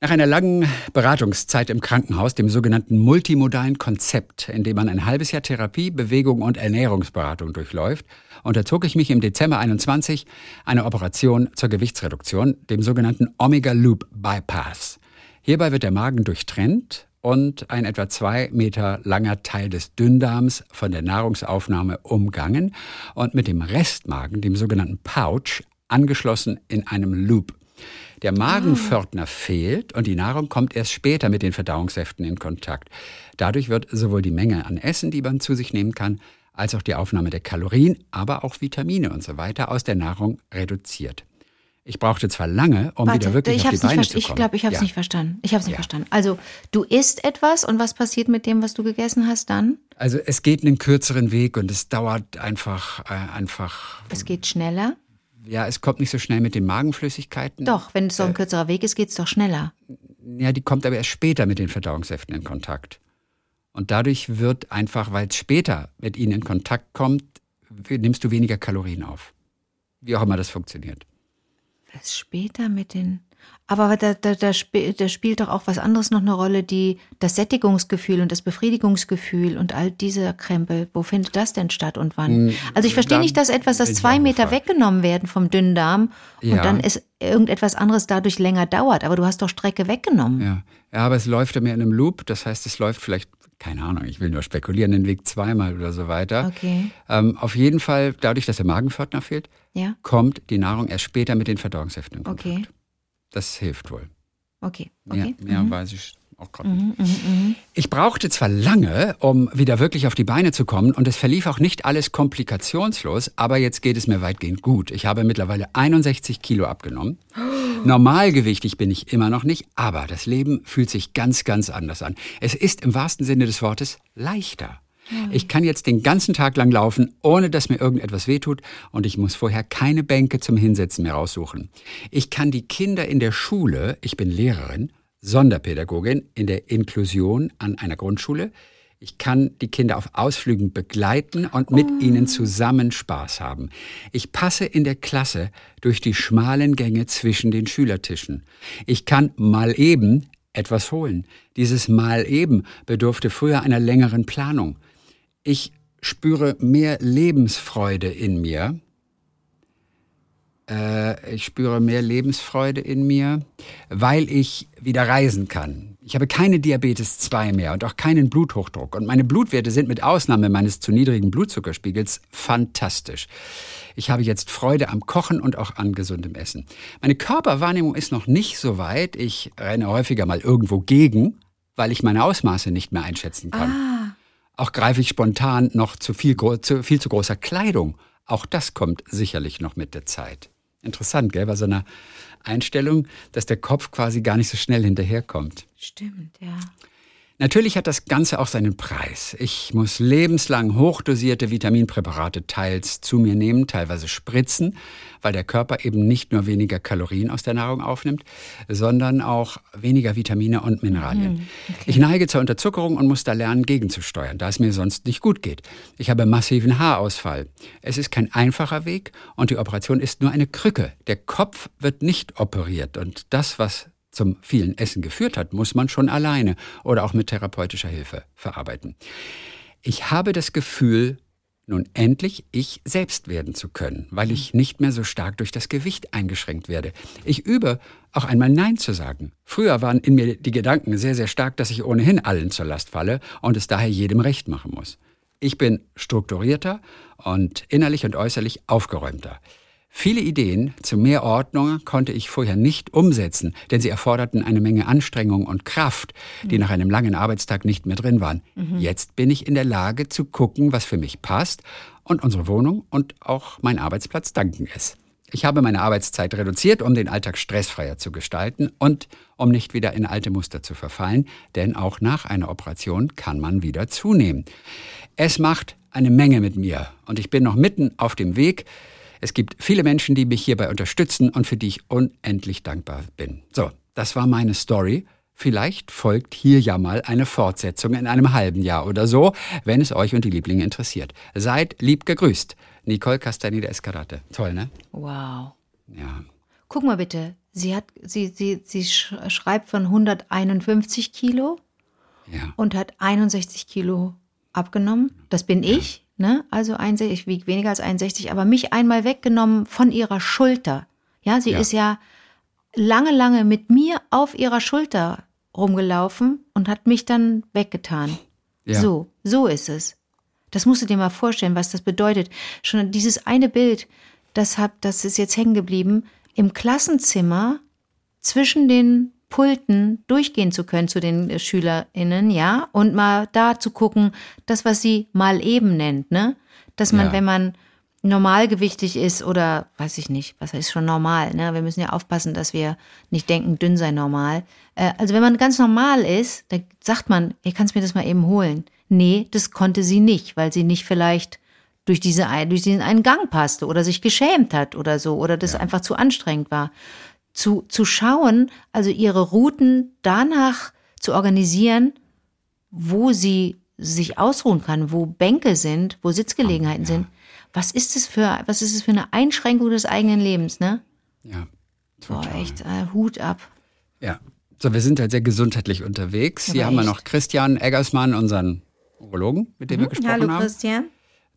Nach einer langen Beratungszeit im Krankenhaus, dem sogenannten multimodalen Konzept, in dem man ein halbes Jahr Therapie, Bewegung und Ernährungsberatung durchläuft, unterzog ich mich im Dezember 21 einer Operation zur Gewichtsreduktion, dem sogenannten Omega Loop Bypass. Hierbei wird der Magen durchtrennt und ein etwa zwei Meter langer Teil des Dünndarms von der Nahrungsaufnahme umgangen und mit dem Restmagen, dem sogenannten Pouch, angeschlossen in einem Loop. Der Magenpförtner fehlt und die Nahrung kommt erst später mit den Verdauungssäften in Kontakt. Dadurch wird sowohl die Menge an Essen, die man zu sich nehmen kann, als auch die Aufnahme der Kalorien, aber auch Vitamine und so weiter aus der Nahrung reduziert. Ich brauchte zwar lange, um wieder wirklich ich auf die Beine zu Ich kommen. glaube, ich habe es Ja. nicht verstanden. Ich habe es nicht Ja. verstanden. Also, du isst etwas und was passiert mit dem, was du gegessen hast dann? Also es geht einen kürzeren Weg und es dauert einfach, äh, einfach, Es geht schneller. Ja, es kommt nicht so schnell mit den Magenflüssigkeiten. Doch, wenn es Äh. so ein kürzerer Weg ist, geht es doch schneller. Ja, die kommt aber erst später mit den Verdauungssäften in Kontakt. Und dadurch wird einfach, weil es später mit ihnen in Kontakt kommt, nimmst du weniger Kalorien auf. Wie auch immer das funktioniert. Was später mit den. Aber da, da, da, sp da spielt doch auch was anderes noch eine Rolle, die das Sättigungsgefühl und das Befriedigungsgefühl und all diese Krempel. Wo findet das denn statt und wann? Also ich verstehe Hm, nicht, dass etwas, das zwei Meter gefragt. weggenommen werden vom dünnen Darm und Ja. dann ist irgendetwas anderes dadurch länger dauert. Aber du hast doch Strecke weggenommen. Ja. ja, aber es läuft ja mehr in einem Loop. Das heißt, es läuft vielleicht, keine Ahnung, ich will nur spekulieren, den Weg zweimal oder so weiter. Okay. Ähm, auf jeden Fall, dadurch, dass der Magenpförtner fehlt, Ja, kommt die Nahrung erst später mit den Verdauungssäften in Kontakt. okay. Das hilft wohl. Okay. Okay. mehr weiß ich auch gerade nicht. Ich brauchte zwar lange, um wieder wirklich auf die Beine zu kommen, und es verlief auch nicht alles komplikationslos, aber jetzt geht es mir weitgehend gut. Ich habe mittlerweile 61 Kilo abgenommen. Normalgewichtig bin ich immer noch nicht, aber das Leben fühlt sich ganz, ganz anders an. Es ist im wahrsten Sinne des Wortes leichter. Ich kann jetzt den ganzen Tag lang laufen, ohne dass mir irgendetwas wehtut und ich muss vorher keine Bänke zum Hinsetzen mehr raussuchen. Ich kann die Kinder in der Schule, ich bin Lehrerin, Sonderpädagogin in der Inklusion an einer Grundschule. Ich kann die Kinder auf Ausflügen begleiten und mit ihnen zusammen Spaß haben. Ich passe in der Klasse durch die schmalen Gänge zwischen den Schülertischen. Ich kann mal eben etwas holen. Dieses Mal eben bedurfte früher einer längeren Planung. Ich spüre mehr Lebensfreude in mir. Äh, ich spüre mehr Lebensfreude in mir, weil ich wieder reisen kann. Ich habe keine Diabetes 2 mehr und auch keinen Bluthochdruck. Und meine Blutwerte sind mit Ausnahme meines zu niedrigen Blutzuckerspiegels fantastisch. Ich habe jetzt Freude am Kochen und auch an gesundem Essen. Meine Körperwahrnehmung ist noch nicht so weit. Ich renne häufiger mal irgendwo gegen, weil ich meine Ausmaße nicht mehr einschätzen kann. Auch greife ich spontan noch zu viel, zu viel zu großer Kleidung. Auch das kommt sicherlich noch mit der Zeit. Interessant, gell? Bei so einer Einstellung, dass der Kopf quasi gar nicht so schnell hinterherkommt. Stimmt, ja. Natürlich hat das Ganze auch seinen Preis. Ich muss lebenslang hochdosierte Vitaminpräparate teils zu mir nehmen, teilweise spritzen, weil der Körper eben nicht nur weniger Kalorien aus der Nahrung aufnimmt, sondern auch weniger Vitamine und Mineralien. Ich neige zur Unterzuckerung und muss da lernen, gegenzusteuern, da es mir sonst nicht gut geht. Ich habe massiven Haarausfall. Es ist kein einfacher Weg und die Operation ist nur eine Krücke. Der Kopf wird nicht operiert und das, was zum vielen Essen geführt hat, muss man schon alleine oder auch mit therapeutischer Hilfe verarbeiten. Ich habe das Gefühl, nun endlich ich selbst werden zu können, weil ich nicht mehr so stark durch das Gewicht eingeschränkt werde. Ich übe auch einmal Nein zu sagen. Früher waren in mir die Gedanken sehr, sehr stark, dass ich ohnehin allen zur Last falle und es daher jedem recht machen muss. Ich bin strukturierter und innerlich und äußerlich aufgeräumter. Viele Ideen zu mehr Ordnung konnte ich vorher nicht umsetzen, denn sie erforderten eine Menge Anstrengung und Kraft, die nach einem langen Arbeitstag nicht mehr drin waren. Jetzt bin ich in der Lage zu gucken, was für mich passt und unsere Wohnung und auch mein Arbeitsplatz danken es. Ich habe meine Arbeitszeit reduziert, um den Alltag stressfreier zu gestalten und um nicht wieder in alte Muster zu verfallen, denn auch nach einer Operation kann man wieder zunehmen. Es macht eine Menge mit mir und ich bin noch mitten auf dem Weg. Es gibt viele Menschen, die mich hierbei unterstützen und für die ich unendlich dankbar bin. So, das war meine Story. Vielleicht folgt hier ja mal eine Fortsetzung in einem halben Jahr oder so, wenn es euch und die Lieblinge interessiert. Seid lieb gegrüßt. Nicole Castaneda Escarate. Toll, ne? Wow. Ja. Guck mal bitte, sie hat, sie, sie, sie sch- schreibt von 151 Kilo Ja. und hat 61 Kilo abgenommen. Das bin ich, ne? Also 61, ich wiege weniger als 61, aber mich einmal weggenommen von ihrer Schulter. Ja, sie Ja. ist ja lange, lange mit mir auf ihrer Schulter rumgelaufen und hat mich dann weggetan. Ja. So, so ist es. Das musst du dir mal vorstellen, was das bedeutet. Schon dieses eine Bild, das, hab, das ist jetzt hängen geblieben, im Klassenzimmer zwischen den Pulten durchgehen zu können zu den äh, SchülerInnen, ja, und mal da zu gucken, das, was sie mal eben nennt, ne? Dass man, Ja. wenn man normalgewichtig ist oder weiß ich nicht, was ist schon normal, ne? Wir müssen ja aufpassen, dass wir nicht denken, dünn sei normal. Äh, also wenn man ganz normal ist, dann sagt man, ihr kannst mir das mal eben holen. Nee, das konnte sie nicht, weil sie nicht vielleicht durch, diese, durch diesen einen Gang passte oder sich geschämt hat oder so oder das einfach zu anstrengend war. Zu, zu schauen, also ihre Routen danach zu organisieren, wo sie sich ausruhen kann, wo Bänke sind, wo Sitzgelegenheiten sind. Was ist es für, was ist es für eine Einschränkung des eigenen Lebens, ne? Ja. Boah, total. echt, äh, Hut ab. Ja. So, wir sind halt sehr gesundheitlich unterwegs. Hier Aber haben wir echt. noch Christian Eggersmann, unseren Urologen, mit dem wir gesprochen haben. Christian.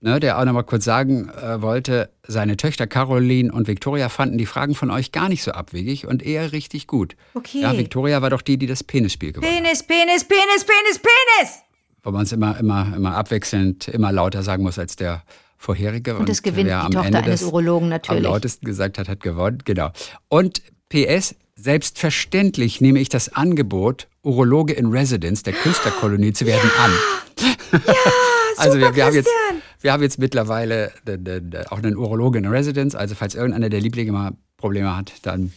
Ne, der auch noch mal kurz sagen äh, wollte, seine Töchter Caroline und Victoria fanden die Fragen von euch gar nicht so abwegig und eher richtig gut. Okay. Ja, Victoria war doch die, die das Penisspiel gewonnen hat. Penis, Penis, Penis, Penis, Penis! Wo man es immer, immer, immer abwechselnd, immer lauter sagen muss als der vorherige. Und das gewinnt wer die am Tochter Ende eines Urologen Am natürlich. lautesten gesagt hat, hat gewonnen, genau. Und PS, selbstverständlich nehme ich das Angebot, Urologe in Residence der Künstlerkolonie zu werden, an. also wir, wir, haben jetzt, wir haben jetzt mittlerweile de, de, de, auch einen Urologe in Residence. Also falls irgendeiner der Lieblinge mal Probleme hat, dann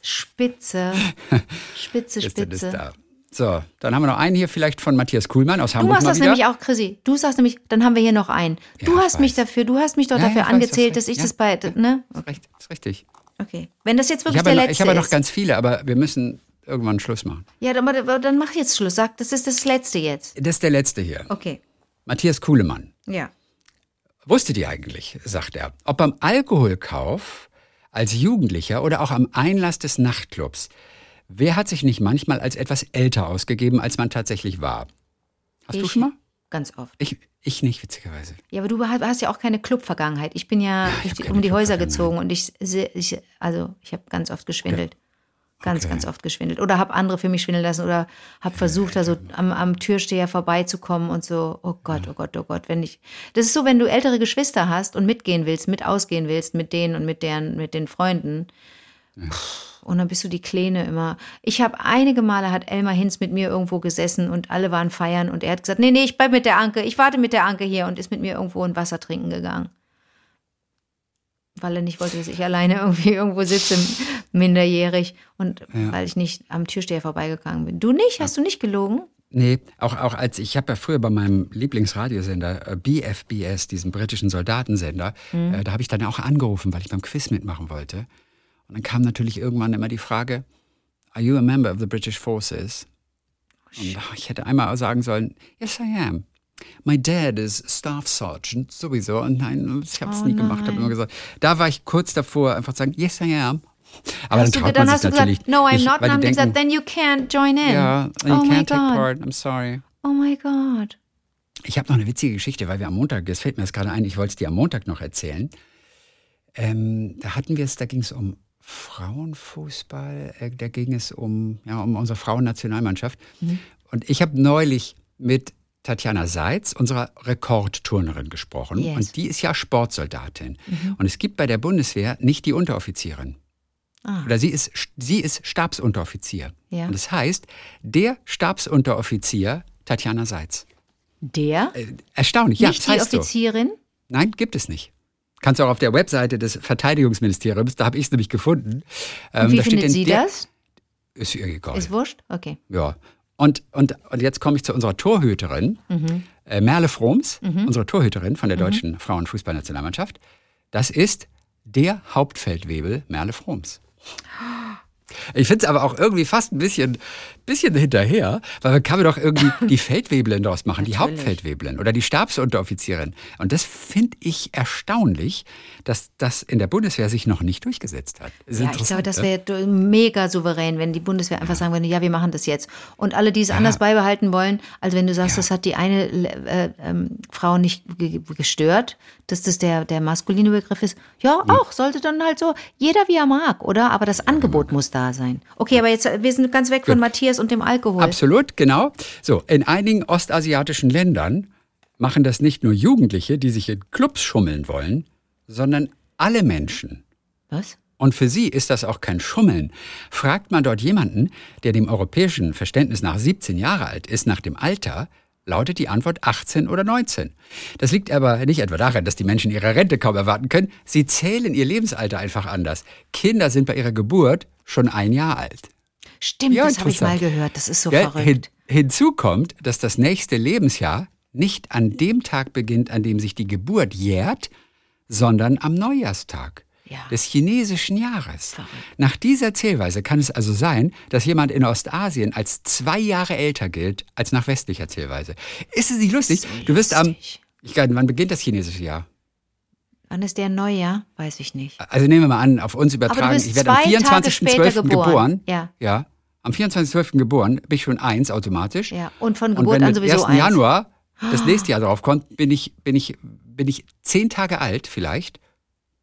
Spitze. Spitze, ist Spitze. da. So, dann haben wir noch einen hier vielleicht von Matthias Kuhlmann aus Du Hamburg machst mal das wieder. nämlich auch, Chrissy. Du sagst nämlich, dann haben wir hier noch einen. Du Ja, hast mich weiß. dafür, du hast mich doch Ja, dafür ja, weiß, angezählt, hast dass ich das bei, ne? Ist recht, ist richtig. Okay. Wenn das jetzt Ich wirklich der noch, letzte ich habe noch ist. ganz viele, aber wir müssen irgendwann Schluss machen. ja, dann, aber dann mach jetzt Schluss. Sag, das ist das letzte jetzt. Das ist der letzte hier. Okay. Matthias Kuhlemann. Ja. Wusstet ihr eigentlich, sagt er, ob beim Alkoholkauf als Jugendlicher oder auch am Einlass des Nachtclubs, wer hat sich nicht manchmal als etwas älter ausgegeben, als man tatsächlich war? Hast du Ich schon mal? Ganz oft. Ich, ich nicht, witzigerweise. Ja, aber du hast ja auch keine Club-Vergangenheit. Ich bin ja, ich die, keine um die Häuser gezogen und ich, ich also ich habe ganz oft geschwindelt. Ganz, Okay. ganz oft geschwindelt. Oder habe andere für mich schwindeln lassen oder habe versucht, da so am, am Türsteher vorbeizukommen und so, oh Gott, oh Gott, oh Gott, wenn ich. Das ist so, wenn du ältere Geschwister hast und mitgehen willst, mit ausgehen willst, mit denen und mit deren, mit den Freunden. Und dann bist du die Kleine immer. Ich habe einige Male hat Elmar Hinz mit mir irgendwo gesessen und alle waren feiern und er hat gesagt, nee, nee, ich bleib mit der Anke, ich warte mit der Anke hier und ist mit mir irgendwo ein Wasser trinken gegangen. Weil er nicht wollte, dass ich alleine irgendwie irgendwo sitze, minderjährig und weil ich nicht am Türsteher vorbeigegangen bin. Du nicht? Hast du nicht gelogen? Nee, auch, auch als ich habe ja früher bei meinem Lieblingsradiosender äh, BFBS, diesem britischen Soldatensender, Mhm. äh, da habe ich dann auch angerufen, weil ich beim Quiz mitmachen wollte. Und dann kam natürlich irgendwann immer die Frage, Are you a member of the British Forces? Und ach, ich hätte einmal sagen sollen, Yes, I am. My dad is Staff Sergeant, sowieso. Und nein, ich habe es Oh nie gemacht, habe immer gesagt. Da war ich kurz davor, einfach zu sagen, Yes, I am. Aber Hast dann traut dann man hast sich du natürlich gesagt, no, I'm nicht, not. weil Und die denken, gesagt, then you can't join in. ja, you oh my can't take God. part, I'm sorry. Oh my God. Ich habe noch eine witzige Geschichte, weil wir am Montag, das fällt mir jetzt gerade ein, ich wollte es dir am Montag noch erzählen. Ähm, da hatten wir es, da ging es um Frauenfußball, äh, da ging es um, ja, um unsere Frauennationalmannschaft. Und ich habe neulich mit Tatjana Seitz, unserer Rekordturnerin, gesprochen. Yes. Und die ist ja Sportsoldatin. Und es gibt bei der Bundeswehr nicht die Unteroffizierin. Ah. Oder sie ist, sie ist Stabsunteroffizier. Ja. Und das heißt, der Stabsunteroffizier Tatjana Seitz. Der? Äh, erstaunlich, ja, nicht das die heißt so. Offizierin? Nein, gibt es nicht. Kannst du auch auf der Webseite des Verteidigungsministeriums, da habe ich es nämlich gefunden. Ähm, wie findet sie das? Ist ihr egal. Ist wurscht? Okay. ja. Und, und, und jetzt komme ich zu unserer Torhüterin, Mhm. äh, Merle Froms, unsere Torhüterin von der deutschen Frauenfußballnationalmannschaft. Das ist der Hauptfeldwebel Merle Froms. Ich finde es aber auch irgendwie fast ein bisschen, bisschen hinterher, weil man kann mir doch irgendwie die Feldwebelin daraus machen, die. Hauptfeldwebelin oder die Stabsunteroffizierin. Und das finde ich erstaunlich, dass das in der Bundeswehr sich noch nicht durchgesetzt hat. Ja, ich glaube, das ne? wäre mega souverän, wenn die Bundeswehr einfach sagen würde, ja, wir machen das jetzt. Und alle, die es anders beibehalten wollen, also wenn du sagst, das hat die eine äh, ähm, Frau nicht ge- gestört, dass das der, der maskuline Begriff ist, ja, auch, sollte dann halt so, jeder wie er mag, oder? Aber das Angebot muss da sein. Okay, aber jetzt, wir sind ganz weg von Matthias und dem Alkohol. Absolut, genau. So, in einigen ostasiatischen Ländern machen das nicht nur Jugendliche, die sich in Clubs schummeln wollen, sondern alle Menschen. Was? Und für sie ist das auch kein Schummeln. Fragt man dort jemanden, der dem europäischen Verständnis nach 17 Jahre alt ist, nach dem Alter, lautet die Antwort 18 oder 19. Das liegt aber nicht etwa daran, dass die Menschen ihre Rente kaum erwarten können. Sie zählen ihr Lebensalter einfach anders. Kinder sind bei ihrer Geburt schon ein Jahr alt. Stimmt, Ja, das habe ich mal gehört. Das ist so Gell? verrückt. Hin, hinzu kommt, dass das nächste Lebensjahr nicht an dem Tag beginnt, an dem sich die Geburt jährt, sondern am Neujahrstag Ja. des chinesischen Jahres. Nach dieser Zählweise kann es also sein, dass jemand in Ostasien als zwei Jahre älter gilt als nach westlicher Zählweise. Ist es nicht lustig? du wirst am. lustig. Ich, wann beginnt das chinesische Jahr? Wann ist der Neujahr? Weiß ich nicht. Also nehmen wir mal an, auf uns übertragen. ich werde am zwei Tage 24.12. später geboren. geboren. Ja. ja. Am 24.12. geboren, bin ich schon eins automatisch. Ja, und von Und Geburt wenn an sowieso 1. eins. Januar das nächste Jahr drauf kommt, bin ich, bin ich, bin ich zehn Tage alt vielleicht.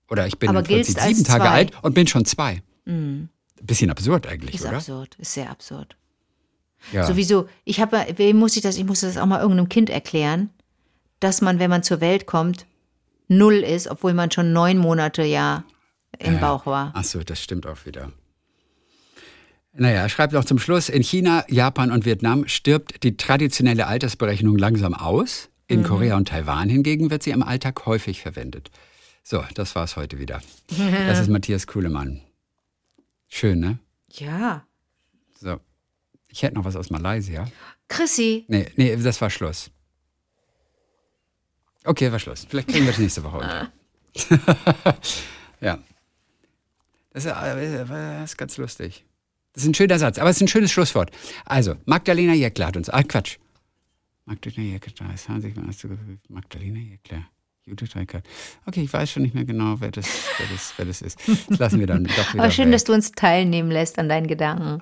Oder ich bin Aber im Prinzip giltst als sieben Tage zwei. alt und bin schon zwei. Mhm. Bisschen absurd eigentlich, Ist oder? absurd, ist sehr absurd. Ja. Sowieso, ich habe, wem muss ich das, ich muss das auch mal irgendeinem Kind erklären, dass man, wenn man zur Welt kommt, null ist, obwohl man schon neun Monate ja im Bauch war. Ach so, das stimmt auch wieder. Naja, schreibt noch zum Schluss, in China, Japan und Vietnam stirbt die traditionelle Altersberechnung langsam aus. Mhm. In Korea und Taiwan hingegen wird sie im Alltag häufig verwendet. So, das war's heute wieder. Das ist Matthias Kuhlemann. Schön, ne? Ja. So. Ich hätte noch was aus Malaysia. Chrissy, Nee, nee, das war Schluss. Okay, war Schluss. Vielleicht kriegen wir das nächste Woche unter. ja. Das ist, äh, das ist ganz lustig. Das ist ein schöner Satz, aber es ist ein schönes Schlusswort. Also, Magdalena Jeckler hat uns. Ah, Quatsch. Magdalena Jeckler, das haben sich mal. Magdalena Jeckler. Judith Reikert. Okay, ich weiß schon nicht mehr genau, wer das, wer das, wer das ist. Das lassen wir dann doch wieder. aber schön, weg. dass du uns teilnehmen lässt an deinen Gedanken.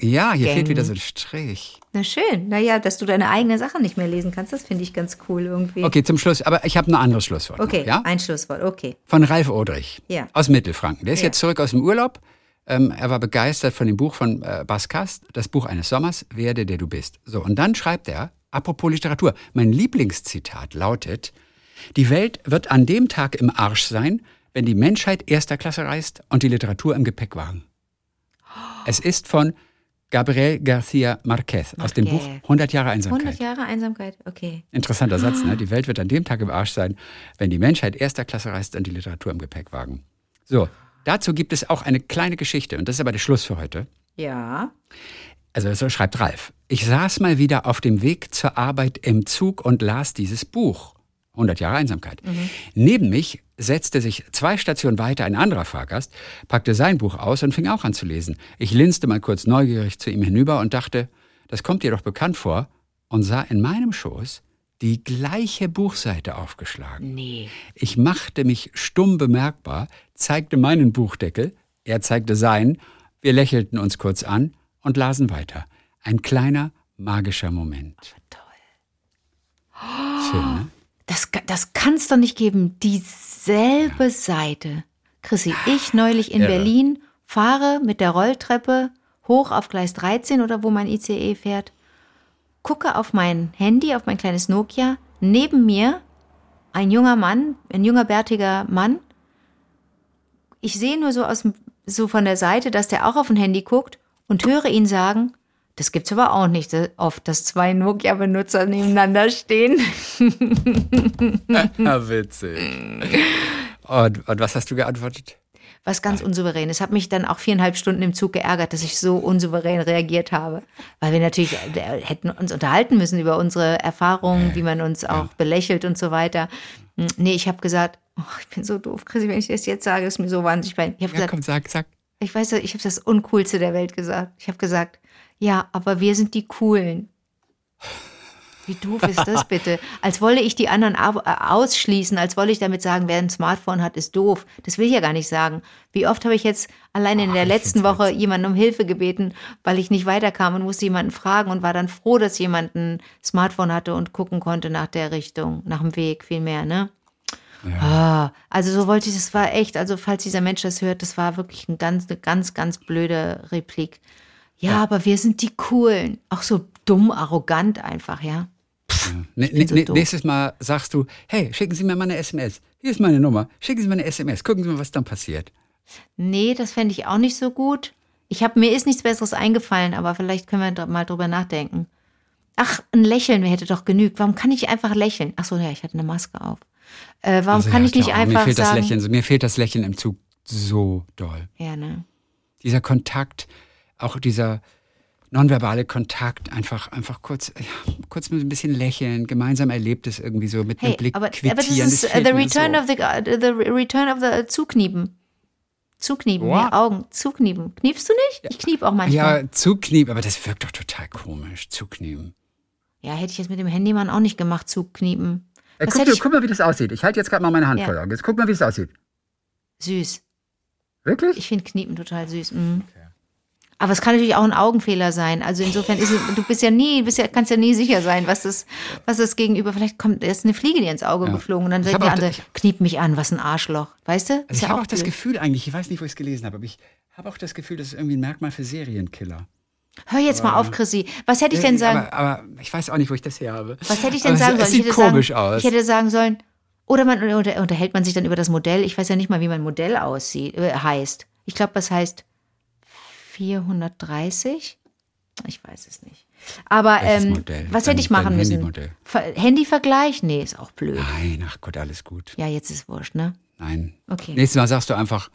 Ja, hier fehlt Gang. wieder so ein Strich. Na schön, naja, dass du deine eigene Sache nicht mehr lesen kannst, das finde ich ganz cool irgendwie. Okay, zum Schluss. Aber ich habe ein anderes Schlusswort. Okay, Noch, ja? ein Schlusswort, okay. Von Ralf Odrich Ja. aus Mittelfranken. Der ist Ja. jetzt zurück aus dem Urlaub. Ähm, er war begeistert von dem Buch von äh, Bas Kast, das Buch eines Sommers, Werde, der du bist. So, und dann schreibt er, apropos Literatur, mein Lieblingszitat lautet, die Welt wird an dem Tag im Arsch sein, wenn die Menschheit erster Klasse reist und die Literatur im Gepäckwagen. Es ist von Gabriel García Márquez aus dem Buch Marquez. 100 Jahre Einsamkeit. 100 Jahre Einsamkeit, okay. Interessanter Satz, ne? Die Welt wird an dem Tag im Arsch sein, wenn die Menschheit erster Klasse reist und die Literatur im Gepäckwagen. So, dazu gibt es auch eine kleine Geschichte und das ist aber der Schluss für heute. Ja. Also so schreibt Ralf. Ich saß mal wieder auf dem Weg zur Arbeit im Zug und las dieses Buch. 100 Jahre Einsamkeit. Neben mich setzte sich zwei Stationen weiter ein anderer Fahrgast, packte sein Buch aus und fing auch an zu lesen. Ich linste mal kurz neugierig zu ihm hinüber und dachte, das kommt dir doch bekannt vor, und sah in meinem Schoß die gleiche Buchseite aufgeschlagen. Nee. Ich machte mich stumm bemerkbar, zeigte meinen Buchdeckel, er zeigte seinen, wir lächelten uns kurz an und lasen weiter. Ein kleiner, magischer Moment. Schön, ne? Das, das kann es doch nicht geben. Dieselbe Seite. Chrissy, ich neulich in Irre. Berlin fahre mit der Rolltreppe hoch auf Gleis 13 oder wo mein ICE fährt, gucke auf mein Handy, auf mein kleines Nokia, neben mir ein junger Mann, ein junger bärtiger Mann. Ich sehe nur so aus so von der Seite, dass der auch auf ein Handy guckt und höre ihn sagen, das gibt's aber auch nicht oft, dass zwei Nokia-Benutzer nebeneinander stehen. Ja, witzig. Und, und was hast du geantwortet? Was ganz unsouverän. Es hat mich dann auch viereinhalb Stunden im Zug geärgert, dass ich so unsouverän reagiert habe. Weil wir natürlich äh, hätten uns unterhalten müssen über unsere Erfahrungen, wie man uns auch belächelt und so weiter. Hm, Nee, ich habe gesagt, oh, ich bin so doof, Chrissy, wenn ich das jetzt sage, ist mir so wahnsinnig peinlich. Ich habe Ja, gesagt, komm, sag, sag. ich weiß, ich habe das Uncoolste der Welt gesagt. Ich habe gesagt, ja, aber wir sind die Coolen. Wie doof ist das bitte? Als wolle ich die anderen äh, ausschließen, als wolle ich damit sagen, wer ein Smartphone hat, ist doof. Das will ich ja gar nicht sagen. Wie oft habe ich jetzt allein in der ich letzten Woche jemanden um Hilfe gebeten, weil ich nicht weiterkam und musste jemanden fragen und war dann froh, dass jemand ein Smartphone hatte und gucken konnte nach der Richtung, nach dem Weg vielmehr, ne? Ah, also so wollte ich, das war echt, also falls dieser Mensch das hört, das war wirklich ein ganz, eine ganz, ganz blöde Replik. Ja, aber wir sind die Coolen. Auch so dumm, arrogant einfach, ja. Ne, bin ne, so ne, nächstes Mal sagst du, hey, schicken Sie mir mal eine SMS. Hier ist meine Nummer. Schicken Sie mir eine SMS. Gucken Sie mal, was dann passiert. Nee, das fände ich auch nicht so gut. Ich habe mir ist nichts Besseres eingefallen, aber vielleicht können wir mal drüber nachdenken. Ach, ein Lächeln hätte doch genügt. Warum kann ich einfach lächeln? Ach so, ja, ich hatte eine Maske auf. Äh, warum Also, kann ja, ich nicht klar, einfach mir fehlt sagen? das Lächeln, mir fehlt das Lächeln im Zug so doll. Ja, ne? Dieser Kontakt, auch dieser nonverbale Kontakt, einfach, einfach kurz, ja, kurz mit ein bisschen lächeln, gemeinsam Erlebtes irgendwie so mit Hey, einem Blick aber, quittieren. aber das ist äh, fehlt the return so. of the, the return of the Zuknieben. Zuknieben, What? ja, Augen, Zuknieben. Kniefst du nicht? Ich kniep auch manchmal. Ja, zuknieben, aber das wirkt doch total komisch, zuknieben. Ja, hätte ich jetzt mit dem Handymann auch nicht gemacht, Zukniepen. Ja, Was guck, ich, guck mal, wie das aussieht. Ich halte jetzt gerade mal meine Hand Ja. vor Augen. Jetzt guck mal, wie das aussieht. süß. Wirklich? Ich finde Kniepen total süß. Mhm. Aber es kann natürlich auch ein Augenfehler sein. Also insofern ist es, du bist ja nie, bist ja, kannst ja nie sicher sein, was das, was das gegenüber, vielleicht kommt erst eine Fliege dir ins Auge Ja. geflogen und dann sagt der andere, das- kniep mich an, was ein Arschloch. Weißt du? Also Ist ich ja habe auch das. Gefühl eigentlich, ich weiß nicht, wo ich es gelesen habe, aber ich habe auch das Gefühl, das ist irgendwie ein Merkmal für Serienkiller. Hör jetzt mal auf, Chrissy. Was hätte ich denn Äh, sagen? Aber, aber ich weiß auch nicht, wo ich das her habe. Was hätte ich denn Aber sagen sollen? es Ich sieht hätte komisch sagen, aus. Ich hätte sagen sollen, oder man oder unterhält man sich dann über das Modell. Ich weiß ja nicht mal, wie mein Modell aussieht, äh, heißt. Ich glaube, das heißt 430. Ich weiß es nicht. Aber ähm, was hätte ich machen müssen? Handyvergleich? Nee, ist auch blöd. Nein, ach Gott, alles gut. Ja, jetzt ist wurscht, ne? Nein. Okay. Nächstes Mal sagst du einfach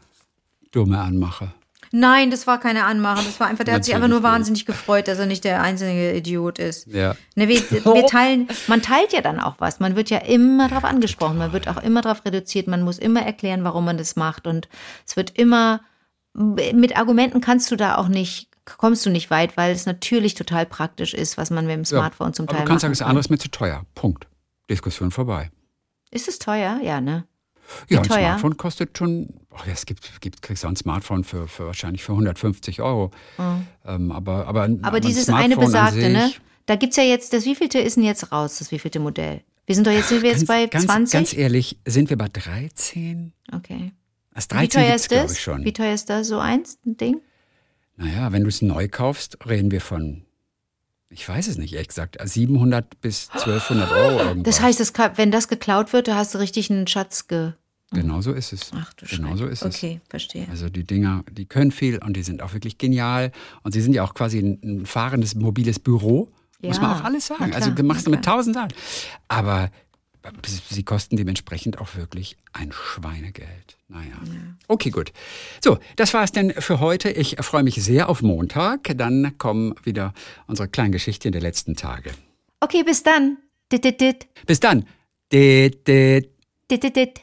dumme Anmache. Nein, das war keine Anmache. Das war einfach, der hat sich einfach nur wahnsinnig gefreut, dass er nicht der einzige Idiot ist. Ja. Ne, wir, wir teilen, man teilt ja dann auch was. Man wird ja immer darauf angesprochen, man wird auch immer darauf reduziert, man muss immer erklären, warum man das macht. Und es wird immer, mit Argumenten kannst du da auch nicht, kommst du nicht weit, weil es natürlich total praktisch ist, was man mit dem Smartphone zum Aber Teil du kannst sagen, das andere ist mir zu teuer. Punkt. Diskussion vorbei. Ist es teuer? Ja, ne? Ja, Wie ein teuer? Smartphone kostet schon, oh ja, es gibt, gibt, kriegst du ein Smartphone für, für wahrscheinlich für 150 Euro. Ähm, aber, aber, Mhm. Aber dieses eine besagte, ne? Da gibt's ja jetzt, das wievielte ist denn jetzt raus, das wievielte Modell? Wir sind doch jetzt, sind wir jetzt bei ganz, 20? Ganz ehrlich, sind wir bei 13? okay. Wie 13 teuer gibt's, ist das? schon. Wie teuer ist das, so eins, ein Ding? Naja, wenn du es neu kaufst, reden wir von, ich weiß es nicht, ehrlich gesagt, 700 bis 1200 Euro irgendwas. Das heißt, das, wenn das geklaut wird, da hast du richtig einen Schatz ge. Genau so ist es. Ach du Genau Scheiße. so ist es. Okay, verstehe. Also die Dinger, die können viel und die sind auch wirklich genial. Und sie sind ja auch quasi ein, ein fahrendes, mobiles Büro. Muss Ja, man auch alles sagen. also du machst na mit tausend Sachen. Aber sie kosten dementsprechend auch wirklich ein Schweinegeld. Naja. Okay, gut. So, das war es denn für heute. Ich freue mich sehr auf Montag. Dann kommen wieder unsere kleinen Geschichten der letzten Tage. Okay, bis dann. Dit, dit, dit. Bis dann. Dit, dit. Dit, dit, dit.